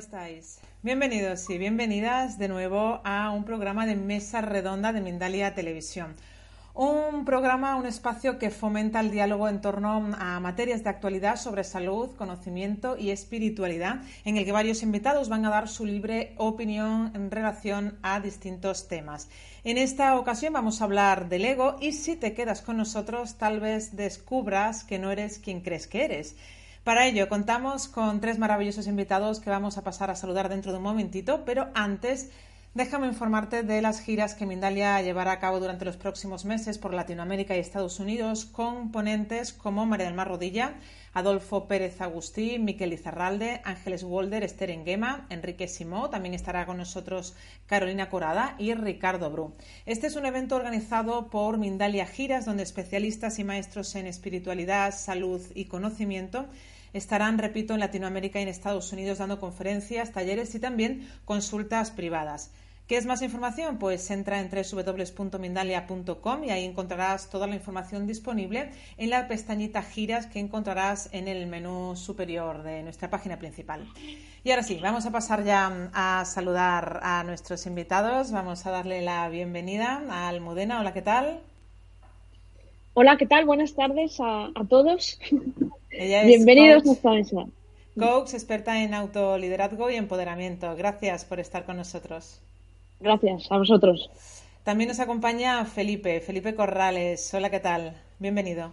estáis? Bienvenidos y bienvenidas de nuevo a un programa de Mesa Redonda de Mindalia Televisión. Un programa, un espacio que fomenta el diálogo en torno a materias de actualidad sobre salud, conocimiento y espiritualidad, en el que varios invitados van a dar su libre opinión en relación a distintos temas. En esta ocasión vamos a hablar del ego y si te quedas con nosotros tal vez descubras que no eres quien crees que eres. Para ello contamos con tres maravillosos invitados que vamos a pasar a saludar dentro de un momentito, pero antes déjame informarte de las giras que Mindalia llevará a cabo durante los próximos meses por Latinoamérica y Estados Unidos con ponentes como María del Mar Rodilla, Adolfo Pérez Agustí, Miquel Izarralde, Ángeles Wolder, Esther Enguema, Enrique Simó, también estará con nosotros Carolina Corada y Ricardo Bru. Este es un evento organizado por Mindalia Giras, donde especialistas y maestros en espiritualidad, salud y conocimiento estarán, repito, en Latinoamérica y en Estados Unidos dando conferencias, talleres y también consultas privadas. ¿Qué es más información? Pues entra en www.mindalia.com y ahí encontrarás toda la información disponible en la pestañita giras que encontrarás en el menú superior de nuestra página principal. Y ahora sí, vamos a pasar ya a saludar a nuestros invitados. Vamos a darle la bienvenida a Almudena. Hola, ¿qué tal? Hola, ¿qué tal? Buenas tardes a, todos. Bienvenidos coach, a esta mesa. Coach, experta en autoliderazgo y empoderamiento. Gracias por estar con nosotros. Gracias, a vosotros. También nos acompaña Felipe, Felipe Corrales. Hola, ¿qué tal? Bienvenido.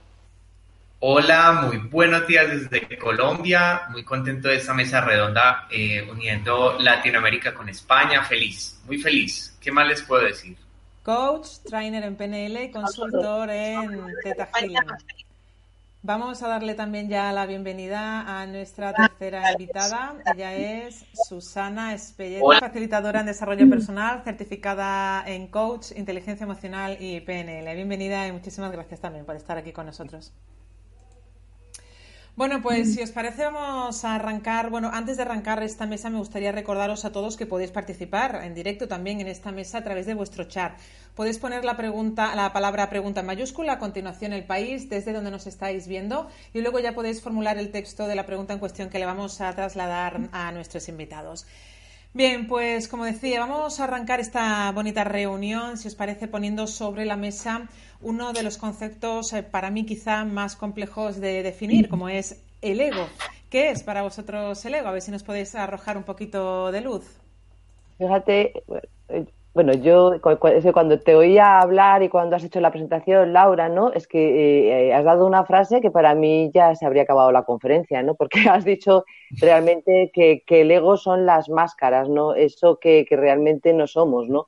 Hola, muy buenos días desde Colombia. Muy contento de esta mesa redonda eh, uniendo Latinoamérica con España. Feliz, muy feliz. ¿Qué más les puedo decir? Coach, trainer en PNL y consultor en Theta Healing. Vamos a darle también ya la bienvenida a nuestra tercera invitada. Ella es Susana Espelleta, facilitadora en desarrollo personal, certificada en coach, inteligencia emocional y PNL. Bienvenida y muchísimas gracias también por estar aquí con nosotros. Bueno, pues si os parece vamos a arrancar. Bueno, antes de arrancar esta mesa me gustaría recordaros a todos que podéis participar en directo también en esta mesa a través de vuestro chat. Podéis poner la pregunta, la palabra pregunta en mayúscula, a continuación el país, desde donde nos estáis viendo, y luego ya podéis formular el texto de la pregunta en cuestión que le vamos a trasladar a nuestros invitados. Bien, pues como decía, vamos a arrancar esta bonita reunión, si os parece, poniendo sobre la mesa uno de los conceptos eh, para mí quizá más complejos de definir, como es el ego. ¿Qué es para vosotros el ego? A ver si nos podéis arrojar un poquito de luz. Fíjate, eh, bueno, yo cuando te oía hablar y cuando has hecho la presentación, Laura, ¿no? Es que eh, has dado una frase que para mí ya se habría acabado la conferencia, ¿no? Porque has dicho realmente que, el ego son las máscaras, ¿no? Eso que, que realmente no somos, ¿no?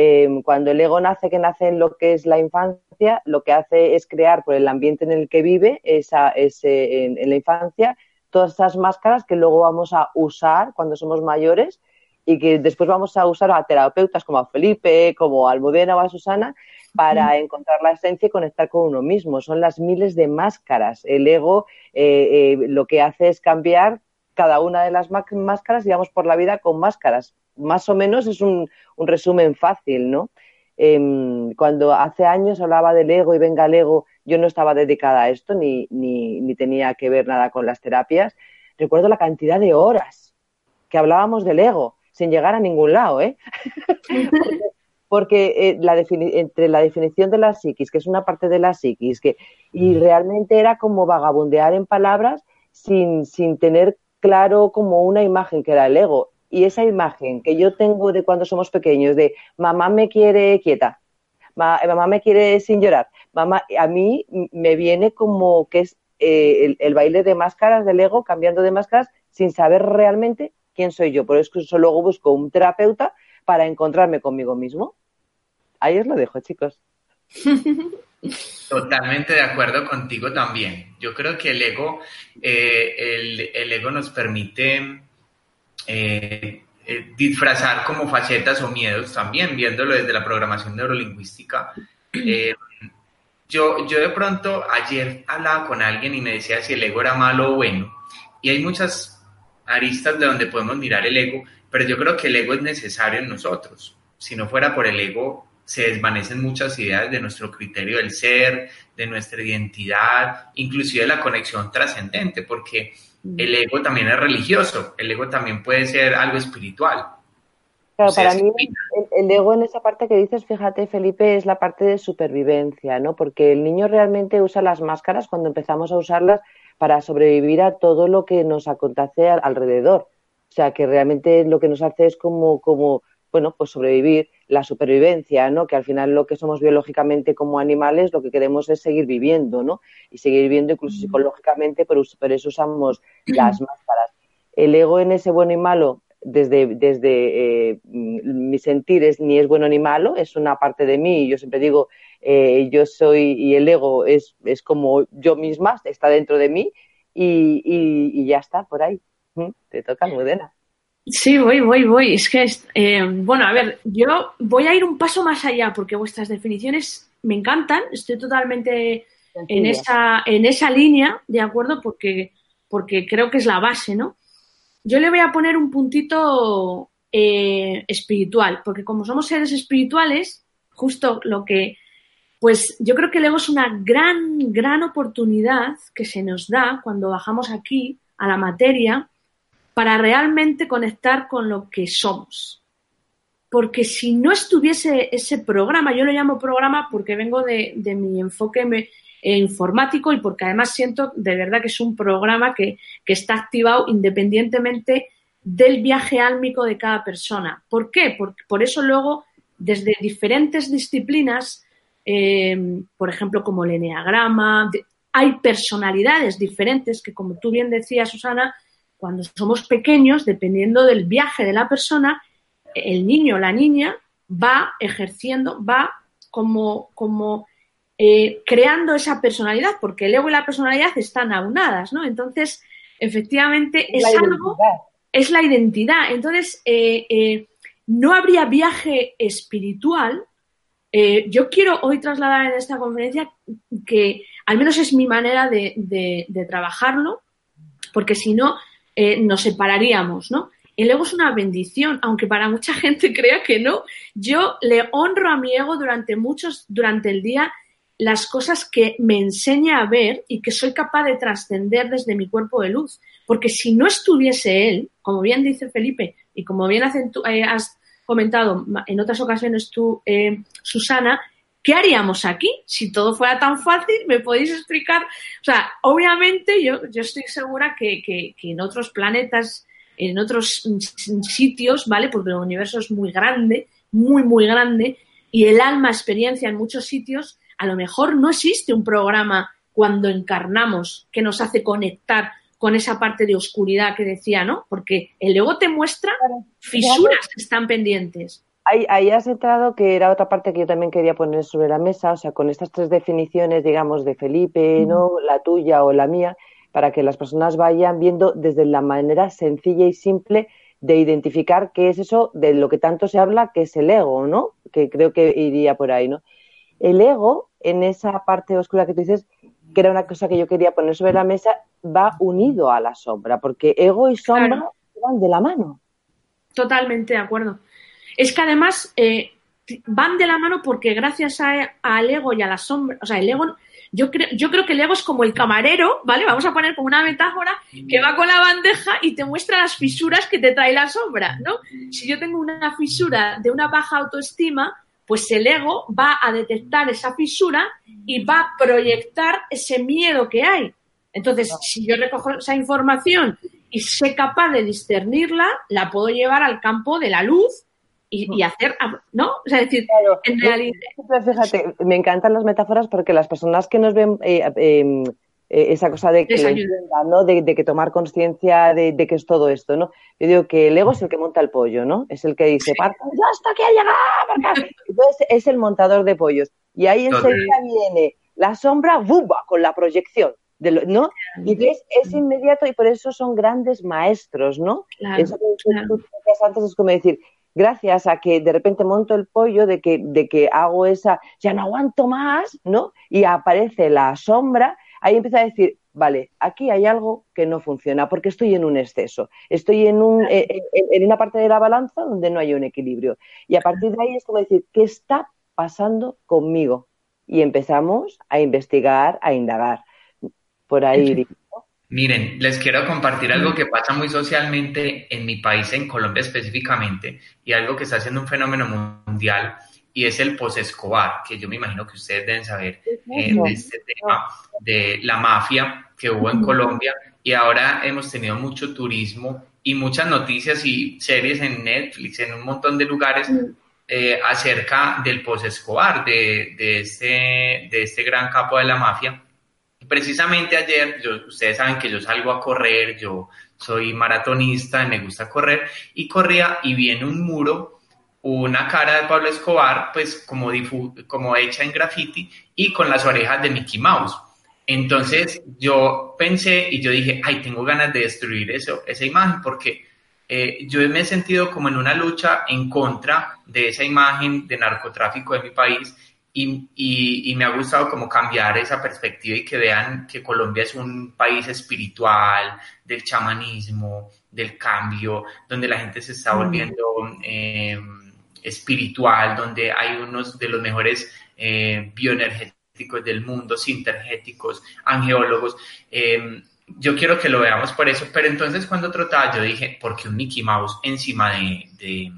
Em, cuando el ego nace, que nace en lo que es la infancia, lo que hace es crear por el ambiente en el que vive esa, ese, en, la infancia todas esas máscaras que luego vamos a usar cuando somos mayores y que después vamos a usar a terapeutas como a Felipe, como a Almudena o a Susana para encontrar la esencia y conectar con uno mismo. Son las miles de máscaras. El ego eh, eh, lo que hace es cambiar cada una de las máscaras y vamos por la vida con máscaras más o menos es un, resumen fácil, ¿no? Em, cuando hace años hablaba del ego y venga el ego, yo no estaba dedicada a esto ni, ni, tenía que ver nada con las terapias. Recuerdo la cantidad de horas que hablábamos del ego sin llegar a ningún lado, ¿eh? porque, eh, la entre la definición de la psiquis, que es una parte de la psiquis, que, y realmente era como vagabundear en palabras sin, sin tener claro como una imagen que era el ego. Y esa imagen que yo tengo de cuando somos pequeños, de mamá me quiere quieta, mamá me quiere sin llorar, mamá, a mí me viene como que es eh, el, baile de máscaras del ego, cambiando de máscaras sin saber realmente quién soy yo. Por eso luego busco un terapeuta para encontrarme conmigo mismo. Ahí os lo dejo, chicos. Totalmente de acuerdo contigo también. Yo creo que el ego, eh, el, ego nos permite eh, eh, disfrazar como facetas o miedos también, viéndolo desde la programación neurolingüística. yo, yo de pronto ayer hablaba con alguien y me decía si el ego era malo o bueno. Y hay muchas aristas de donde podemos mirar el ego, pero yo creo que el ego es necesario en nosotros. Si no fuera por el ego, se desvanecen muchas ideas de nuestro criterio del ser, de nuestra identidad, inclusive la conexión trascendente, porque. El ego también es religioso, el ego también puede ser algo espiritual. Claro, para mí el, ego en esa parte que dices, fíjate, Felipe, es la parte de supervivencia, ¿no? Porque el niño realmente usa las máscaras cuando empezamos a usarlas para sobrevivir a todo lo que nos acontece alrededor. O sea, que realmente lo que nos hace es como, como bueno, pues sobrevivir, la supervivencia, ¿no? Que al final lo que somos biológicamente como animales, lo que queremos es seguir viviendo, ¿no? Y seguir viviendo incluso psicológicamente, pero por eso usamos las máscaras. El ego en ese bueno y malo, desde, desde eh, mi sentir, es ni es bueno ni malo, es una parte de mí, y yo siempre digo, eh, yo soy, y el ego es, es como yo misma, está dentro de mí, y, y, ya está, por ahí. Te toca, Mudena. Sí, voy, voy, voy. Es que, eh, bueno, a ver, yo voy a ir un paso más allá porque vuestras definiciones me encantan. Estoy totalmente en esa, en esa línea, ¿de acuerdo? Porque, porque creo que es la base, ¿no? Yo le voy a poner un puntito eh, espiritual, porque como somos seres espirituales, justo lo que, pues yo creo que el ego es una gran, gran oportunidad que se nos da cuando bajamos aquí a la materia para realmente conectar con lo que somos. Porque si no estuviese ese programa, yo lo llamo programa porque vengo de, mi enfoque informático y porque además siento de verdad que es un programa que, está activado independientemente del viaje álmico de cada persona. ¿Por qué? Porque, por eso luego, desde diferentes disciplinas, eh, por ejemplo, como el eneagrama, hay personalidades diferentes que, como tú bien decías, Susana, cuando somos pequeños, dependiendo del viaje de la persona, el niño o la niña va ejerciendo, va como, como eh, creando esa personalidad, porque el ego y la personalidad están aunadas, ¿no? Entonces, efectivamente, es, algo, es la identidad. Entonces, eh, eh, no habría viaje espiritual. yo quiero hoy trasladar en esta conferencia que al menos es mi manera de, de trabajarlo, porque si no, eh, nos separaríamos, ¿no? El ego es una bendición, aunque para mucha gente crea que no. Yo le honro a mi ego durante muchos, durante el día, las cosas que me enseña a ver y que soy capaz de trascender desde mi cuerpo de luz. Porque si no estuviese él, como bien dice Felipe y como bien eh, has comentado en otras ocasiones tú, eh, Susana, ¿qué haríamos aquí? Si todo fuera tan fácil, ¿me podéis explicar? O sea, obviamente yo, yo estoy segura que, que, en otros planetas, en otros sitios, ¿vale? Porque el universo es muy grande, muy, muy grande, y el alma experiencia en muchos sitios, a lo mejor no existe un programa cuando encarnamos que nos hace conectar con esa parte de oscuridad que decía, ¿no? Porque el ego te muestra fisuras que están pendientes ahí, has entrado que era otra parte que yo también quería poner sobre la mesa, o sea, con estas tres definiciones, digamos, de Felipe, ¿no? La tuya o la mía, para que las personas vayan viendo desde la manera sencilla y simple de identificar qué es eso de lo que tanto se habla, que es el ego, ¿no? Que creo que iría por ahí, ¿no? El ego, en esa parte oscura que tú dices, que era una cosa que yo quería poner sobre la mesa, va unido a la sombra, porque ego y sombra van de la mano. Totalmente de acuerdo es que además eh, van de la mano porque gracias al ego y a la sombra, o sea, el ego, yo creo, yo creo que el ego es como el camarero, ¿vale? Vamos a poner como una metáfora que va con la bandeja y te muestra las fisuras que te trae la sombra, ¿no? Si yo tengo una fisura de una baja autoestima, pues el ego va a detectar esa fisura y va a proyectar ese miedo que hay. Entonces, si yo recojo esa información y sé capaz de discernirla, la puedo llevar al campo de la luz y, hacer, ¿no? O sea, decir, en realidad... Fíjate, me encantan las metáforas porque las personas que nos ven eh, em, eh, esa cosa de que, ¿no? de, que tomar conciencia de, que es todo esto, ¿no? Yo digo que el ego es el que monta el pollo, ¿no? Es el que dice, ¡ya hasta que ha llegado! Entonces es el montador de pollos. Y ahí enseguida viene la sombra, ¡bumba! con la proyección. ¿no? Y es, es, inmediato y por eso son grandes maestros, ¿no? eso que tú antes es como decir, gracias a que de repente monto el pollo, de que, de que hago esa, ya no aguanto más, ¿no? Y aparece la sombra, ahí empieza a decir, vale, aquí hay algo que no funciona porque estoy en un exceso, estoy en, un, eh, en, una parte de la balanza donde no hay un equilibrio. Y a partir de ahí es como decir, ¿qué está pasando conmigo? Y empezamos a investigar, a indagar por ahí. Miren, les quiero compartir algo que pasa muy socialmente en mi país, en Colombia específicamente, y algo que está haciendo un fenómeno mundial, y es el post-Escobar, que yo me imagino que ustedes deben saber eh, de este tema de la mafia que hubo en Colombia, y ahora hemos tenido mucho turismo y muchas noticias y series en Netflix, en un montón de lugares, eh, acerca del post-Escobar, de, de, este, de este gran capo de la mafia precisamente ayer, ustedes saben que yo salgo a correr, yo soy maratonista y me gusta correr, y corría y vi en un muro una cara de Pablo Escobar, pues como, como hecha en graffiti y con las orejas de Mickey Mouse. Entonces yo pensé y yo dije, ay, tengo ganas de destruir eso, esa imagen porque eh, yo me he sentido como en una lucha en contra de esa imagen de narcotráfico de mi país y, me ha gustado como cambiar esa perspectiva y que vean que Colombia es un país espiritual, del chamanismo, del cambio, donde la gente se está volviendo em, espiritual, donde hay unos de los mejores eh, bioenergéticos del mundo, sintergéticos, angeólogos. Em, yo quiero que lo veamos por eso, pero entonces cuando trotaba yo dije, ¿por qué un Mickey Mouse encima de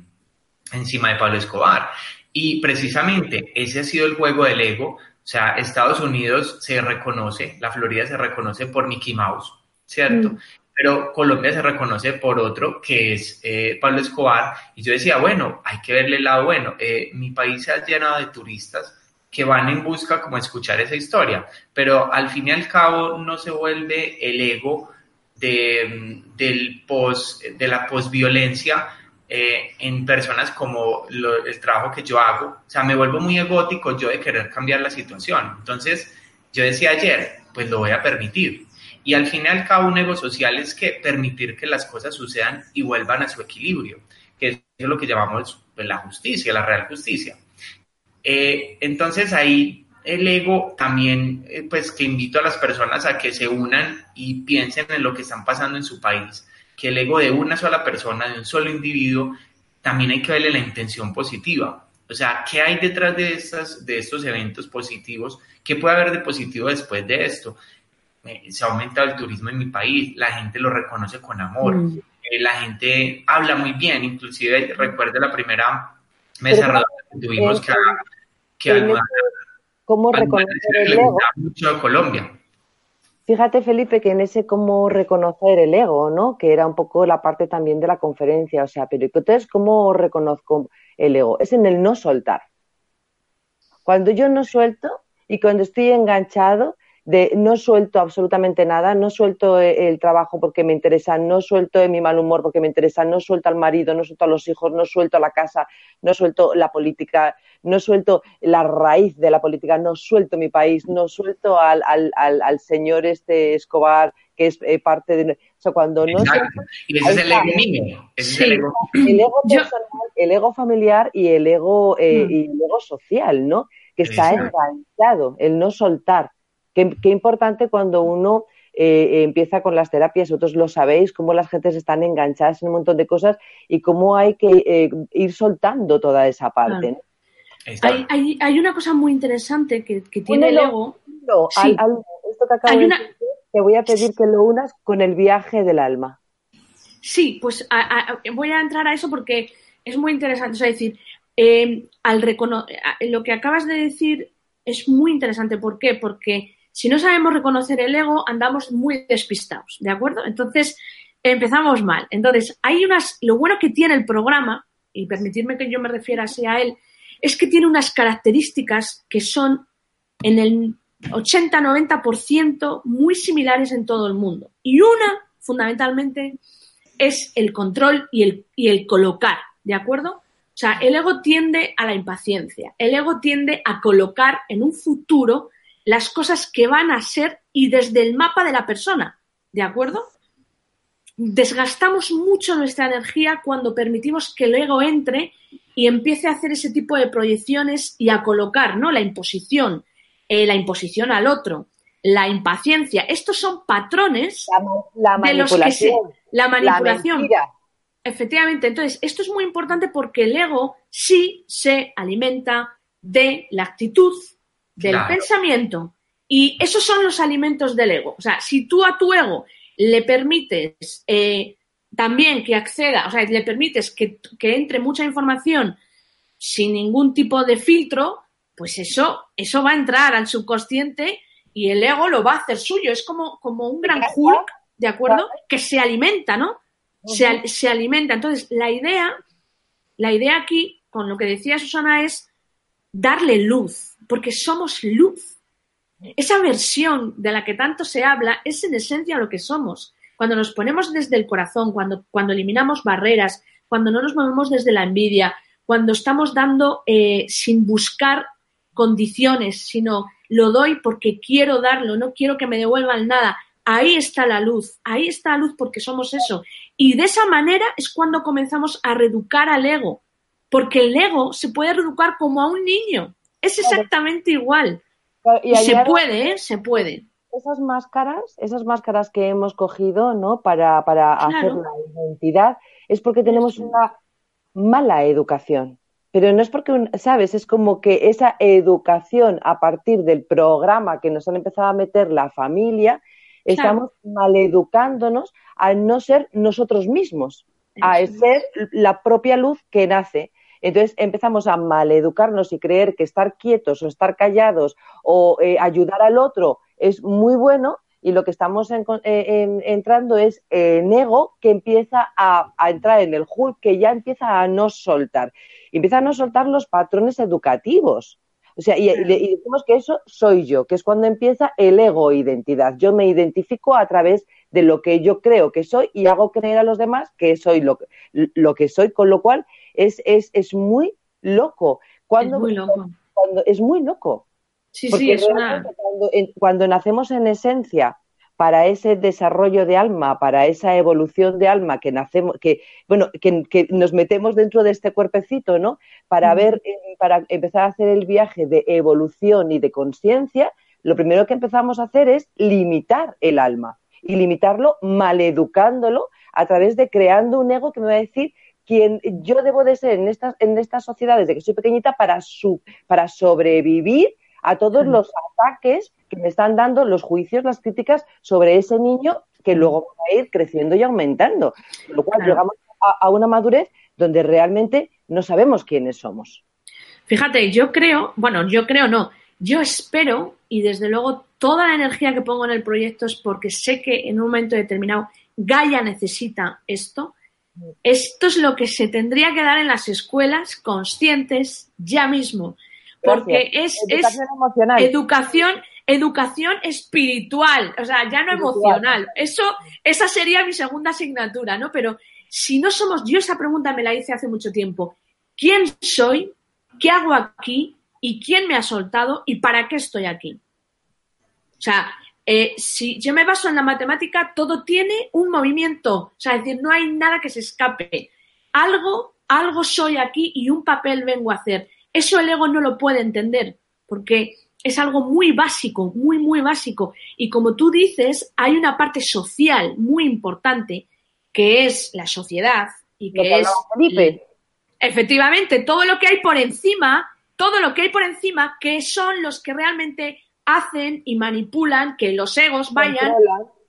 encima de Pablo Escobar? Y precisamente ese ha sido el juego del ego. O sea, Estados Unidos se reconoce, la Florida se reconoce por Mickey Mouse, ¿cierto? Mm. Pero Colombia se reconoce por otro, que es eh, Pablo Escobar. Y yo decía, bueno, hay que verle el lado bueno. Eh, mi país se ha llenado de turistas que van en busca como escuchar esa historia, pero al fin y al cabo no se vuelve el ego de, del post, de la posviolencia eh, en personas como el trabajo que yo hago. O sea, me vuelvo muy egótico yo de querer cambiar la situación. Entonces, yo decía ayer, pues lo voy a permitir. Y al fin y al cabo, un ego social es que permitir que las cosas sucedan y vuelvan a su equilibrio, que es lo que llamamos pues, la justicia, la real justicia. Eh, entonces ahí el ego también, eh, pues que invito a las personas a que se unan y piensen en lo que están pasando en su país que el ego de una sola persona, de un solo individuo, también hay que verle la intención positiva. O sea, ¿qué hay detrás de, estas, de estos eventos positivos? ¿Qué puede haber de positivo después de esto? Eh, se ha aumentado el turismo en mi país, la gente lo reconoce con amor, mm. eh, la gente habla muy bien, inclusive recuerdo la primera mesa redonda que tuvimos que, que, ¿Cómo reconocer el ego? mucho a Colombia. Fíjate, Felipe, que en ese cómo reconocer el ego, ¿no? Que era un poco la parte también de la conferencia, o sea, pero entonces, ¿cómo reconozco el ego? Es en el no soltar. Cuando yo no suelto y cuando estoy enganchado, de no suelto absolutamente nada, no suelto el trabajo porque me interesa, no suelto mi mal humor porque me interesa, no suelto al marido, no suelto a los hijos, no suelto a la casa, no suelto la política, no suelto la raíz de la política, no suelto mi país, no suelto al, al, al, señor este Escobar que es eh, parte de... O sea, cuando no... y ese es el ego mío. el ego, el ego personal, el ego familiar y el ego, eh, mm. y el ego social, ¿no? Que está enganchado, el no soltar. Qué, importante cuando uno eh, empieza con las terapias, vosotros lo sabéis, cómo las gentes están enganchadas en un montón de cosas y cómo hay que eh, ir soltando toda esa parte. Hay, una cosa muy interesante que, tiene el ego. esto que acabo de decir, te voy a pedir que lo unas con el viaje del alma. Sí, pues voy a entrar a eso porque es muy interesante. Es decir, eh, al lo que acabas de decir es muy interesante. ¿Por qué? Porque si no sabemos reconocer el ego, andamos muy despistados, ¿de acuerdo? Entonces, empezamos mal. Entonces, hay unas, lo bueno que tiene el programa, y permitirme que yo me refiera así a él, es que tiene unas características que son en el 80-90% muy similares en todo el mundo. Y una, fundamentalmente, es el control y el, y el colocar, ¿de acuerdo? O sea, el ego tiende a la impaciencia, el ego tiende a colocar en un futuro las cosas que van a ser y desde el mapa de la persona, ¿de acuerdo? Desgastamos mucho nuestra energía cuando permitimos que el ego entre y empiece a hacer ese tipo de proyecciones y a colocar, ¿no? La imposición, eh, la imposición al otro, la impaciencia. Estos son patrones la, de los que se, la manipulación. Efectivamente, entonces esto es muy importante porque el ego sí se alimenta de la actitud, del pensamiento. Y esos son los alimentos del ego. O sea, si tú a tu ego le permites eh, también que acceda, o sea, le permites que, entre mucha información sin ningún tipo de filtro, pues eso, eso va a entrar al subconsciente y el ego lo va a hacer suyo. Es como, como un gran Hulk, ¿de acuerdo? Que se alimenta, ¿no? Se, se, alimenta. Entonces, la idea, la idea aquí, con lo que decía Susana, es darle luz, porque somos luz. Esa versión de la que tanto se habla es en esencia lo que somos. Cuando nos ponemos desde el corazón, cuando, cuando eliminamos barreras, cuando no nos movemos desde la envidia, cuando estamos dando eh, sin buscar condiciones, sino lo doy porque quiero darlo, no quiero que me devuelvan nada. Ahí está la luz, ahí está la luz porque somos eso. Y de esa manera es cuando comenzamos a reeducar al ego, porque el ego se puede reeducar como a un niño, es exactamente igual. Y se puede, ¿eh? Se puede esas máscaras, esas máscaras que hemos cogido, ¿no? Para, para hacer la identidad, es porque tenemos una mala educación. Pero no es porque, ¿sabes? Es como que esa educación a partir del programa que nos han empezado a meter la familia, estamos maleducándonos a no ser nosotros mismos, a ser la propia luz que nace. Entonces empezamos a maleducarnos y creer que estar quietos o estar callados o eh, ayudar al otro es muy bueno y lo que estamos eh, entrando es en ego que empieza a, entrar en el Hulk, que ya empieza a no soltar. Empieza a no soltar los patrones educativos. O sea, y, decimos que eso soy yo, que es cuando empieza el ego identidad. Yo me identifico a través de lo que yo creo que soy y hago creer a los demás que soy lo, lo que soy, con lo cual es, es, es muy loco. Cuando, es muy loco. Cuando, es muy loco. Sí, sí, es una... cuando, nacemos en esencia para ese desarrollo de alma, para esa evolución de alma que nacemos, que bueno, que, nos metemos dentro de este cuerpecito, ¿no? Para ver, eh, para empezar a hacer el viaje de evolución y de conciencia, lo primero que empezamos a hacer es limitar el alma y limitarlo maleducándolo a través de creando un ego que me va a decir quién yo debo de ser en estas, en estas sociedades de que soy pequeñita para, su, para sobrevivir a todos los ataques que me están dando los juicios, las críticas sobre ese niño que luego va a ir creciendo y aumentando. Con lo cual llegamos a, una madurez donde realmente no sabemos quiénes somos. Fíjate, yo creo, bueno, yo creo no, yo espero y desde luego toda la energía que pongo en el proyecto es porque sé que en un momento determinado Gaia necesita esto. Esto es lo que se tendría que dar en las escuelas conscientes ya mismo porque es educación, emocional. educación educación espiritual, o sea, ya no emocional. Eso, esa sería mi segunda asignatura, ¿no? Pero si no somos, yo esa pregunta me la hice hace mucho tiempo. ¿Quién soy? ¿Qué hago aquí? ¿Y quién me ha soltado? ¿Y para qué estoy aquí? O sea, eh, si yo me baso en la matemática, todo tiene un movimiento. O sea, es decir, no hay nada que se escape. Algo, algo soy aquí y un papel vengo a hacer. Eso el ego no lo puede entender, porque es algo muy básico, muy, muy básico. Y como tú dices, hay una parte social muy importante, que es la sociedad y que es... Efectivamente, todo lo que hay por encima, todo lo que hay por encima, que son los que realmente hacen y manipulan que los egos vayan...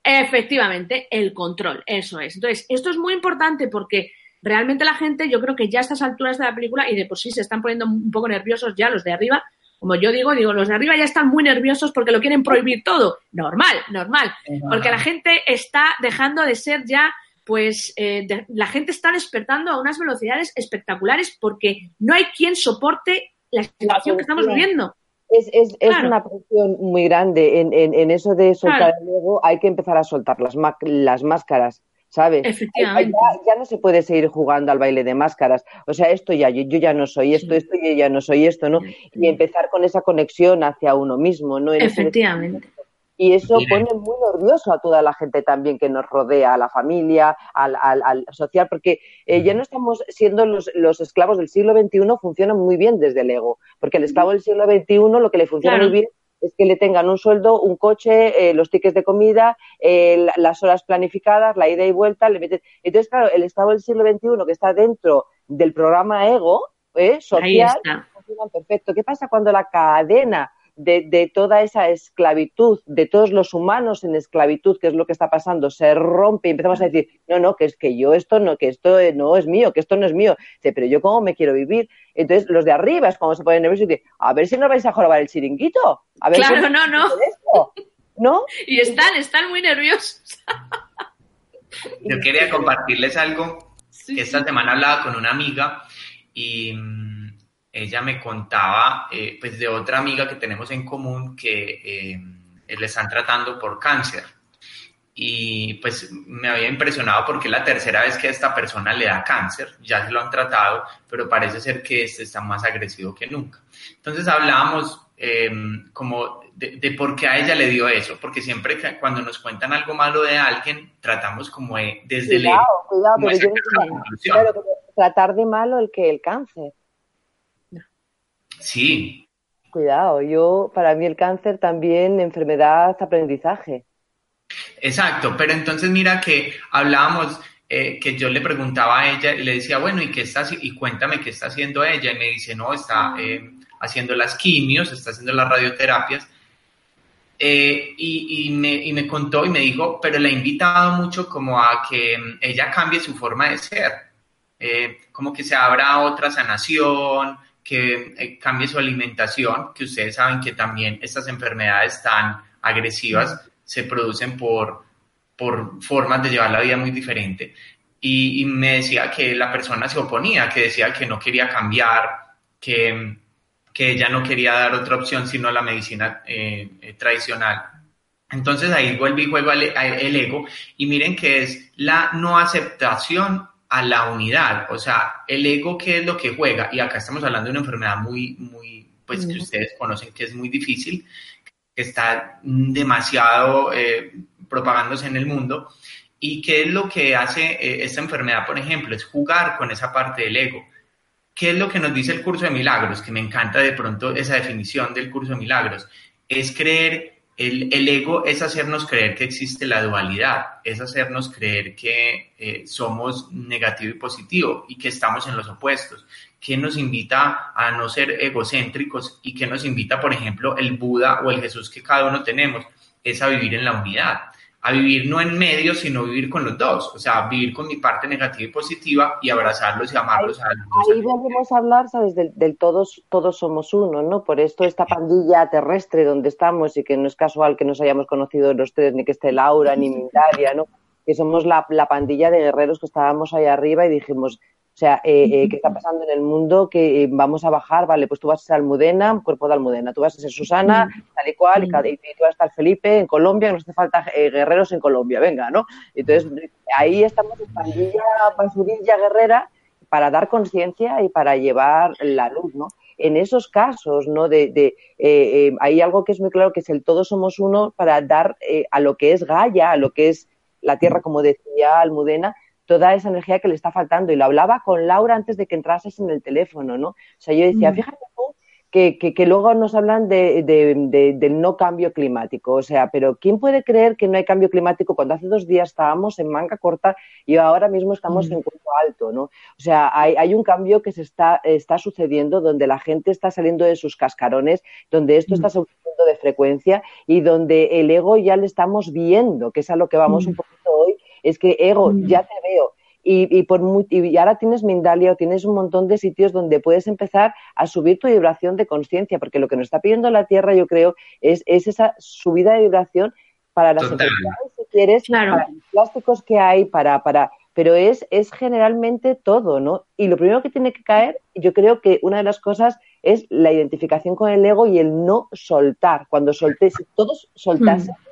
Efectivamente, el control, eso es. Entonces, esto es muy importante porque realmente la gente, yo creo que ya a estas alturas de la película, y de por sí se están poniendo un poco nerviosos ya los de arriba, como yo digo, digo, los de arriba ya están muy nerviosos porque lo quieren prohibir todo. Normal, normal. Porque la gente está dejando de ser ya pues eh, la gente está despertando a unas velocidades espectaculares porque no hay quien soporte la situación que estamos viviendo. Es, es, es una presión muy grande. En, en, eso de soltar el ego hay que empezar a soltar las, las máscaras. ¿sabes? Efectivamente. Ya, no se puede seguir jugando al baile de máscaras. O sea, esto ya, yo, ya no soy esto, esto yo ya no soy esto, ¿no? Y empezar con esa conexión hacia uno mismo, ¿no? Efectivamente. Y eso pone muy nervioso a toda la gente también que nos rodea, a la familia, al, al, social, porque eh, ya no estamos siendo los, los, esclavos del siglo XXI, funcionan muy bien desde el ego, porque el esclavo del siglo XXI lo que le funciona muy bien es que le tengan un sueldo, un coche, eh, los tickets de comida, eh, las horas planificadas, la ida y vuelta. Le Entonces, claro, el Estado del siglo XXI que está dentro del programa ego eh, social funciona perfecto. ¿Qué pasa cuando la cadena de, toda esa esclavitud, de todos los humanos en esclavitud, que es lo que está pasando, se rompe y empezamos a decir, no, no, que es que yo esto no, que esto no es mío, que esto no es mío. pero yo cómo me quiero vivir. Entonces, los de arriba es cuando se ponen nerviosos y dicen, a ver si no vais a jorobar el chiringuito. A ver claro, no, no. ¿No? Y están, están muy nerviosos. Yo quería compartirles algo que esta semana hablaba con una amiga y ella me contaba eh, pues de otra amiga que tenemos en común que eh, le están tratando por cáncer. Y pues me había impresionado porque es la tercera vez que a esta persona le da cáncer, ya se lo han tratado, pero parece ser que este está más agresivo que nunca. Entonces hablábamos em, como de, por qué a ella le dio eso, porque siempre que, cuando nos cuentan algo malo de alguien, tratamos como desde el... Cuidado, pero tratar de malo el que el cáncer. Sí. Cuidado, yo, para mí el cáncer también enfermedad, aprendizaje. Exacto, pero entonces mira que hablábamos, eh, que yo le preguntaba a ella y le decía, bueno, ¿y qué está y cuéntame qué está haciendo ella? Y me dice, no, está eh, haciendo las quimios, está haciendo las radioterapias. Eh, y, me, y, me, contó y me dijo, pero le ha invitado mucho como a que mm, ella cambie su forma de ser, como que se abra otra sanación, que eh, cambie su alimentación, que ustedes saben que también estas enfermedades tan agresivas se producen por, por formas de llevar la vida muy diferente. Y, me decía que la persona se oponía, que decía que no quería cambiar, que, que ella no quería dar otra opción sino la medicina eh, eh, tradicional. Entonces ahí vuelve y juega el ego y miren que es la no aceptación a la unidad, o sea, el ego qué es lo que juega, y acá estamos hablando de una enfermedad muy, muy, pues que ustedes conocen que es muy difícil, que está demasiado eh, propagándose en el mundo, y qué es lo que hace eh, esta enfermedad, por ejemplo, es jugar con esa parte del ego. ¿Qué es lo que nos dice el curso de milagros? Que me encanta de pronto esa definición del curso de milagros. Es creer el, ego es hacernos creer que existe la dualidad, es hacernos creer que eh, somos negativo y positivo y que estamos en los opuestos. ¿Qué nos invita a no ser egocéntricos y qué nos invita, por ejemplo, el Buda o el Jesús que cada uno tenemos? Es a vivir en la unidad a vivir no en medio, sino vivir con los dos, o sea, vivir con mi parte negativa y positiva y abrazarlos y amarlos a los dos. Ahí volvemos a hablar, ¿sabes? Del, todos, todos somos uno, ¿no? Por esto esta pandilla terrestre donde estamos y que no es casual que nos hayamos conocido los tres, ni que esté Laura, ni Mindalia, ¿no? Que somos la, la pandilla de guerreros que estábamos ahí arriba y dijimos, o sea, eh, eh, ¿qué está pasando en el mundo? Que eh, vamos a bajar, vale, pues tú vas a ser Almudena, cuerpo de Almudena, tú vas a ser Susana, tal y cual, y, tú vas a estar Felipe en Colombia, que nos hace falta guerreros en Colombia, venga, ¿no? Entonces, ahí estamos en pandilla, basurilla guerrera para dar conciencia y para llevar la luz, ¿no? En esos casos, ¿no? De, de hay algo que es muy claro, que es el todos somos uno para dar a lo que es Gaia, a lo que es la tierra, como decía Almudena, toda esa energía que le está faltando. Y lo hablaba con Laura antes de que entrases en el teléfono, ¿no? O sea, yo decía, mm. fíjate tú que, que, luego nos hablan de, de, del no cambio climático. O sea, pero ¿quién puede creer que no hay cambio climático cuando hace dos días estábamos en manga corta y ahora mismo estamos mm. en cuerpo alto, ¿no? O sea, hay, hay, un cambio que se está, está sucediendo donde la gente está saliendo de sus cascarones, donde esto está mm. subiendo de frecuencia y donde el ego ya le estamos viendo, que es a lo que vamos un poquito hoy es que ego, mm. ya te veo. Y, y, por y ahora tienes Mindalia o tienes un montón de sitios donde puedes empezar a subir tu vibración de conciencia, porque lo que nos está pidiendo la Tierra, yo creo, es, es esa subida de vibración para las enfermedades quieres, para los plásticos que hay, para, para, pero es, es generalmente todo, ¿no? Y lo primero que tiene que caer, yo creo que una de las cosas es la identificación con el ego y el no soltar. Cuando solté, si todos soltasen, mm.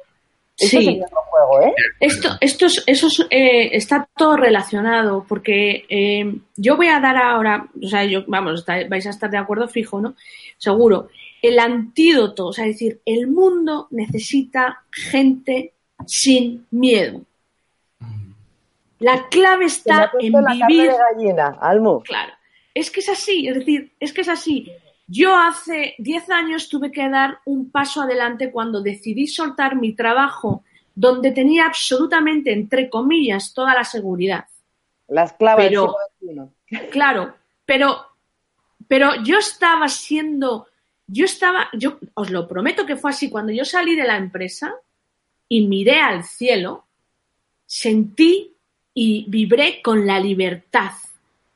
Sí. Juego, ¿eh? Esto, esto, eso eh, está todo relacionado, porque eh, yo voy a dar ahora, o sea, yo, vamos, vais a estar de acuerdo fijo, ¿no? Seguro. El antídoto, o sea, es decir, el mundo necesita gente sin miedo. La clave está en vivir. gallina, Almo. Claro. Es que es así, es decir, es que es así. Yo hace 10 años tuve que dar un paso adelante cuando decidí soltar mi trabajo donde tenía absolutamente, entre comillas, toda la seguridad. Las claves pero, Claro, pero, pero yo estaba siendo, yo estaba, yo os lo prometo que fue así, cuando yo salí de la empresa y miré al cielo, sentí y vibré con la libertad.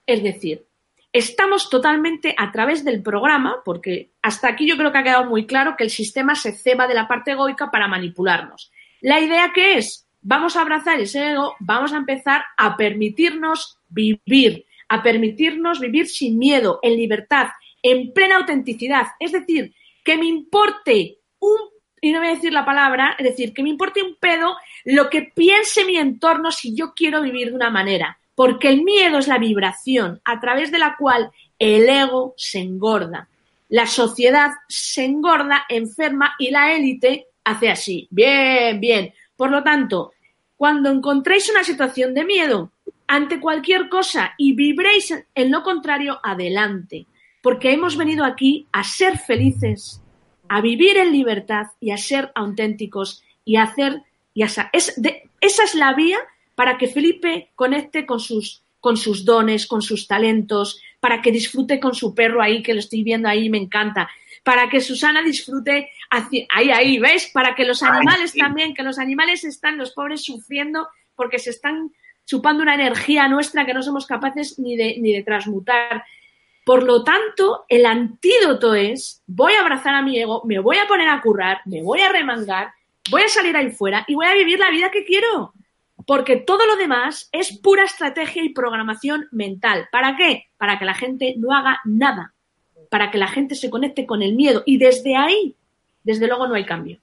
Es decir, estamos totalmente a través del programa, porque hasta aquí yo creo que ha quedado muy claro que el sistema se ceba de la parte egoica para manipularnos. La idea que es, vamos a abrazar ese ego, vamos a empezar a permitirnos vivir, a permitirnos vivir sin miedo, en libertad, en plena autenticidad. Es decir, que me importe un, y no voy a decir la palabra, es decir, que me importe un pedo lo que piense mi entorno si yo quiero vivir de una manera porque el miedo es la vibración a través de la cual el ego se engorda. La sociedad se engorda, enferma y la élite hace así. Bien, bien. Por lo tanto, cuando encontréis una situación de miedo ante cualquier cosa y vibréis en lo contrario, adelante. Porque hemos venido aquí a ser felices, a vivir en libertad y a ser auténticos y a hacer. Y esa es la vía para que Felipe conecte con sus, con sus dones, con sus talentos, para que disfrute con su perro ahí, que lo estoy viendo ahí, me encanta, para que Susana disfrute ahí, ahí, ¿ves? Para que los animales también, que los animales están, los pobres, sufriendo porque se están chupando una energía nuestra que no somos capaces ni de, ni de transmutar. Por lo tanto, el antídoto es, voy a abrazar a mi ego, me voy a poner a currar, me voy a remangar, voy a salir ahí fuera y voy a vivir la vida que quiero porque todo lo demás es pura estrategia y programación mental. ¿Para qué? Para que la gente no haga nada, para que la gente se conecte con el miedo y desde ahí, desde luego, no hay cambio.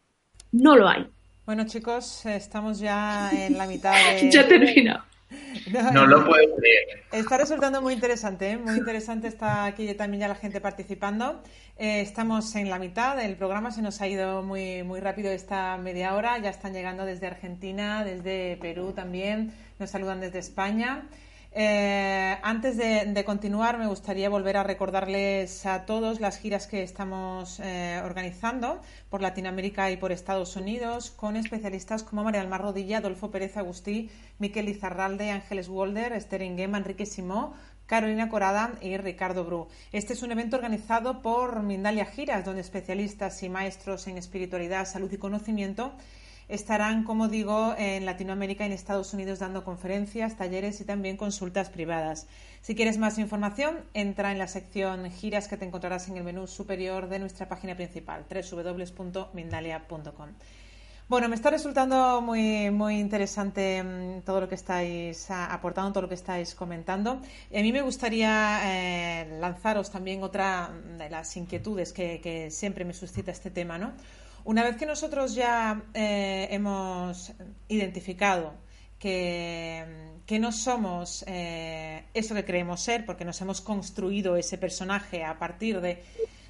No lo hay. Bueno, chicos, estamos ya en la mitad de... ya termina. No, lo puedo creer. Está resultando muy interesante, ¿eh? muy interesante está aquí también ya la gente participando. Eh, estamos en la mitad del programa, se nos ha ido muy, muy rápido esta media hora. Ya están llegando desde Argentina, desde Perú también, nos saludan desde España. Eh, antes de, continuar, me gustaría volver a recordarles a todos las giras que estamos eh, organizando por Latinoamérica y por Estados Unidos con especialistas como María Almar Rodilla, Adolfo Pérez Agustí, Miquel Izarralde, Ángeles Walder, Esther Inguema, Enrique Simó, Carolina Corada y Ricardo Bru. Este es un evento organizado por Mindalia Giras, donde especialistas y maestros en espiritualidad, salud y conocimiento estarán, como digo, en Latinoamérica y en Estados Unidos dando conferencias, talleres y también consultas privadas. Si quieres más información, entra en la sección giras que te encontrarás en el menú superior de nuestra página principal, www.mindalia.com. Bueno, me está resultando muy, muy interesante mm, todo lo que estáis aportando, todo lo que estáis comentando. A mí me gustaría eh, lanzaros también otra de las inquietudes que siempre me suscita este tema, ¿no? Una vez que nosotros ya eh, hemos identificado que, no somos eh, eso que creemos ser, porque nos hemos construido ese personaje a partir de,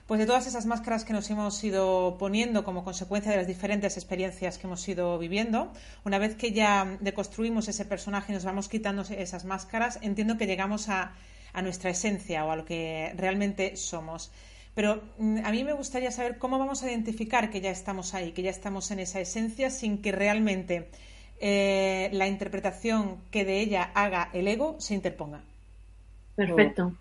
pues de todas esas máscaras que nos hemos ido poniendo como consecuencia de las diferentes experiencias que hemos ido viviendo, una vez que ya deconstruimos ese personaje y nos vamos quitando esas máscaras, entiendo que llegamos a, a nuestra esencia o a lo que realmente somos. Pero mm, a mí me gustaría saber cómo vamos a identificar que ya estamos ahí, que ya estamos en esa esencia, sin que realmente eh, la interpretación que de ella haga el ego se interponga. Perfecto.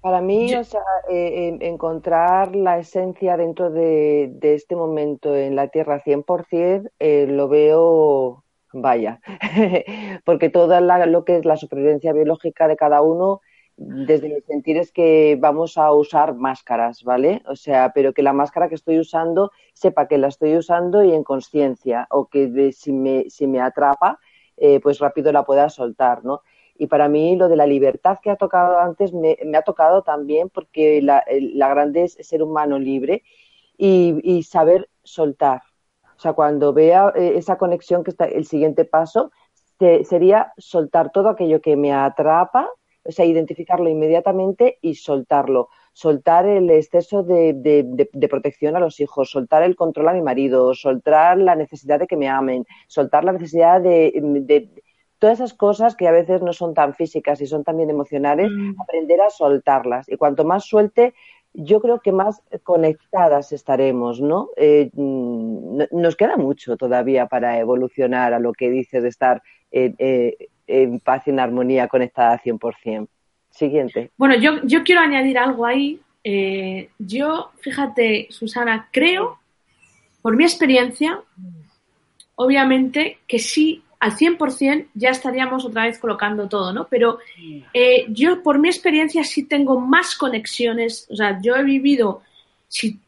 Para mí, o sea, eh, encontrar la esencia dentro de, este momento en la Tierra 100% eh, lo veo, vaya, porque todo lo que es la supervivencia biológica de cada uno desde mi sentir es que vamos a usar máscaras, ¿vale? O sea, pero que la máscara que estoy usando sepa que la estoy usando y en conciencia, o que si, me, si me atrapa, eh, pues rápido la pueda soltar, ¿no? Y para mí lo de la libertad que ha tocado antes me, ha tocado también porque la, grande es ser humano libre y, saber soltar. O sea, cuando vea eh, esa conexión que está el siguiente paso, sería soltar todo aquello que me atrapa o sea, identificarlo inmediatamente y soltarlo. Soltar el exceso de, protección a los hijos, soltar el control a mi marido, soltar la necesidad de que me amen, soltar la necesidad de, todas esas cosas que a veces no son tan físicas y son también emocionales, mm. aprender a soltarlas. Y cuanto más suelte, yo creo que más conectadas estaremos, ¿no? Eh, mm, nos queda mucho todavía para evolucionar a lo que dices de estar eh, eh, en paz y en armonía conectada al 100%. Siguiente. Bueno, yo, yo quiero añadir algo ahí. Eh, yo, fíjate, Susana, creo, por mi experiencia, obviamente que sí, al 100% ya estaríamos otra vez colocando todo, ¿no? Pero eh, yo, por mi experiencia, sí tengo más conexiones. O sea, yo he vivido si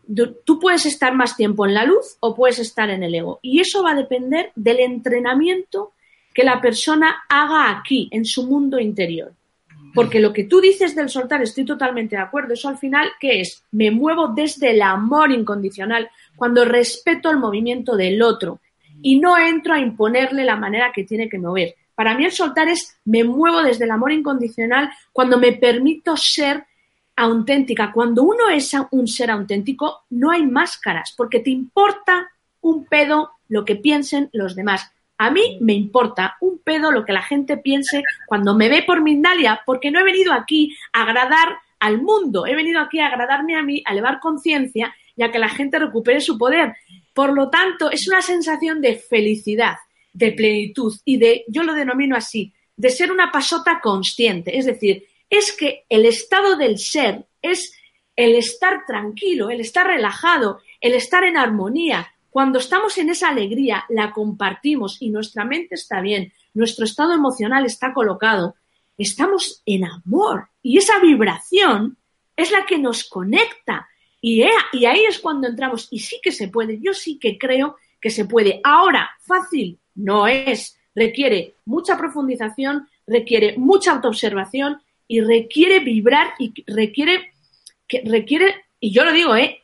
tú puedes estar más tiempo en la luz o puedes estar en el ego. Y eso va a depender del entrenamiento que la persona haga aquí, en su mundo interior. Porque lo que tú dices del soltar, estoy totalmente de acuerdo. Eso al final, ¿qué es? Me muevo desde el amor incondicional, cuando respeto el movimiento del otro y no entro a imponerle la manera que tiene que mover. Para mí el soltar es me muevo desde el amor incondicional cuando me permito ser auténtica. Cuando uno es un ser auténtico, no hay máscaras, porque te importa un pedo lo que piensen los demás. A mí me importa un pedo lo que la gente piense cuando me ve por Mindalia, porque no he venido aquí a agradar al mundo, he venido aquí a agradarme a mí, a elevar conciencia y a que la gente recupere su poder. Por lo tanto, es una sensación de felicidad, de plenitud y de, yo lo denomino así, de ser una pasota consciente. Es decir, es que el estado del ser es el estar tranquilo, el estar relajado, el estar en armonía, cuando estamos en esa alegría, la compartimos y nuestra mente está bien, nuestro estado emocional está colocado, estamos en amor y esa vibración es la que nos conecta. Y, y ahí es cuando entramos, y sí que se puede, yo sí que creo que se puede. Ahora, fácil no es, requiere mucha profundización, requiere mucha autoobservación y requiere vibrar y requiere, que requiere, y yo lo digo, ¿eh?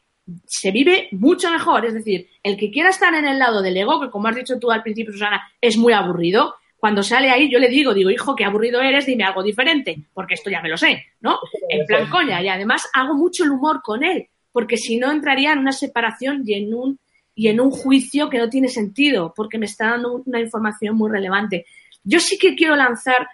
Se vive mucho mejor. Es decir, el que quiera estar en el lado del ego, que como has dicho tú al principio, Susana, es muy aburrido, cuando sale ahí yo le digo, digo, hijo, qué aburrido eres, dime algo diferente, porque esto ya me lo sé, ¿no? En plan coña, y además hago mucho el humor con él, porque si no entraría en una separación y en un, y en un juicio que no tiene sentido, porque me está dando una información muy relevante. Yo sí que quiero lanzar,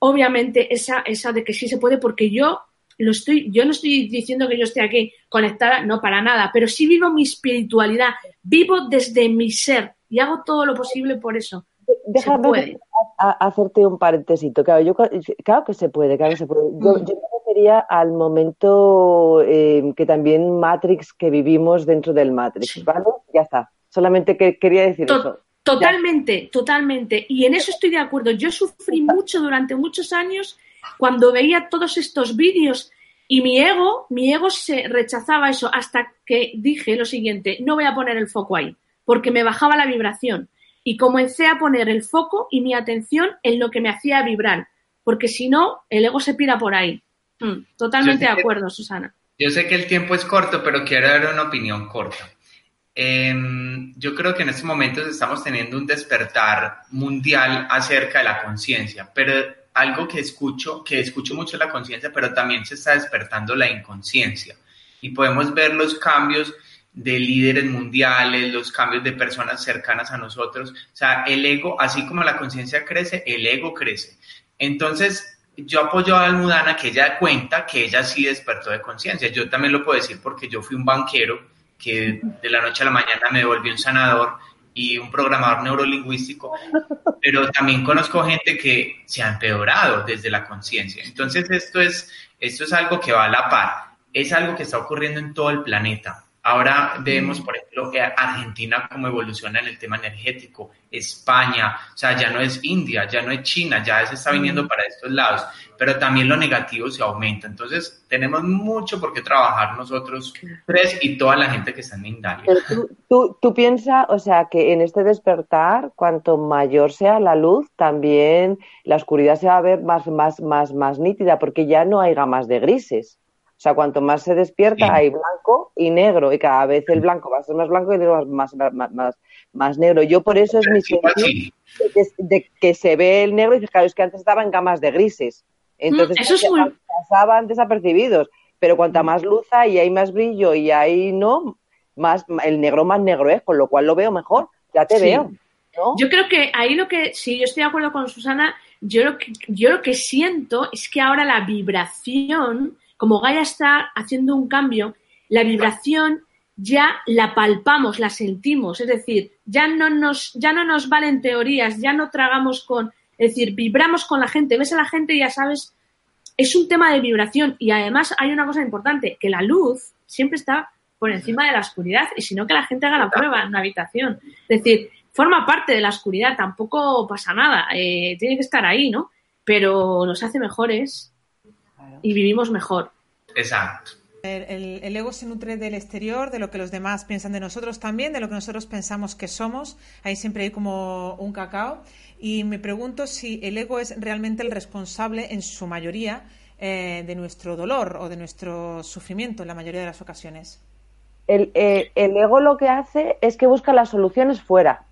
obviamente, esa, esa de que sí se puede, porque yo lo estoy, yo no estoy diciendo que yo esté aquí conectada, no para nada, pero sí vivo mi espiritualidad, vivo desde mi ser y hago todo lo posible por eso. Déjame hacerte un paréntesis. Claro, yo, claro que se puede, claro que se puede. Yo, mm. me refería al momento eh, que también Matrix, que vivimos dentro del Matrix, ¿vale? Ya está. Solamente que quería decir eso. Totalmente, totalmente. Y en eso estoy de acuerdo. Yo sufrí mucho durante muchos años cuando veía todos estos vídeos y mi ego, mi ego se rechazaba eso hasta que dije lo siguiente, no voy a poner el foco ahí, porque me bajaba la vibración y comencé a poner el foco y mi atención en lo que me hacía vibrar, porque si no, el ego se pira por ahí. Hmm, totalmente de acuerdo, Susana. Yo sé que el tiempo es corto, pero quiero dar una opinión corta. Em, yo creo que en estos momentos estamos teniendo un despertar mundial acerca de la conciencia, pero algo que escucho, que escucho mucho la conciencia, pero también se está despertando la inconsciencia. Y podemos ver los cambios de líderes mundiales, los cambios de personas cercanas a nosotros. O sea, el ego, así como la conciencia crece, el ego crece. Entonces, yo apoyo a Almudana que ella cuenta que ella sí despertó de conciencia. Yo también lo puedo decir porque yo fui un banquero que de la noche a la mañana me volví un sanador y un programador neurolingüístico, pero también conozco gente que se ha empeorado desde la conciencia. Entonces esto es, esto es algo que va a la par, es algo que está ocurriendo en todo el planeta. Ahora vemos, por ejemplo, que Argentina cómo evoluciona en el tema energético, España, o sea, ya no es India, ya no es China, ya se está viniendo para estos lados, pero también lo negativo se aumenta. Entonces, tenemos mucho por qué trabajar nosotros tres y toda la gente que está en Mindalia. Tú, tú, tú piensas, o sea, que en este despertar, cuanto mayor sea la luz, también la oscuridad se va a ver más, más, más, más nítida, porque ya no hay gamas de grises. O sea, cuanto más se despierta, hay blanco y negro, y cada vez el blanco va a ser más blanco y el negro más, más, más, negro. Yo por eso es mi sentido de, que se ve el negro y claro, es que antes estaba en gamas de grises. Entonces pasaban desapercibidos. Pero cuanta más luz hay y hay más brillo y ahí no, más el negro más negro es, con lo cual lo veo mejor. Ya te veo. Yo creo que ahí lo que, si yo estoy de acuerdo con Susana, yo lo que, yo lo que siento es que ahora la vibración como Gaia está haciendo un cambio, la vibración ya la palpamos, la sentimos, es decir, ya no nos, ya no nos valen teorías, ya no tragamos con, es decir, vibramos con la gente, ves a la gente y ya sabes, es un tema de vibración y además hay una cosa importante, que la luz siempre está por encima de la oscuridad y si no que la gente haga la prueba en una habitación. Es decir, forma parte de la oscuridad, tampoco pasa nada, eh, tiene que estar ahí, ¿no? Pero nos hace mejores y vivimos mejor. Exacto. El, ego se nutre del exterior, de lo que los demás piensan de nosotros también, de lo que nosotros pensamos que somos. Ahí siempre hay como un cacao. Y me pregunto si el ego es realmente el responsable, en su mayoría, eh, de nuestro dolor o de nuestro sufrimiento en la mayoría de las ocasiones. El, eh, el ego lo que hace es que busca las soluciones fuera.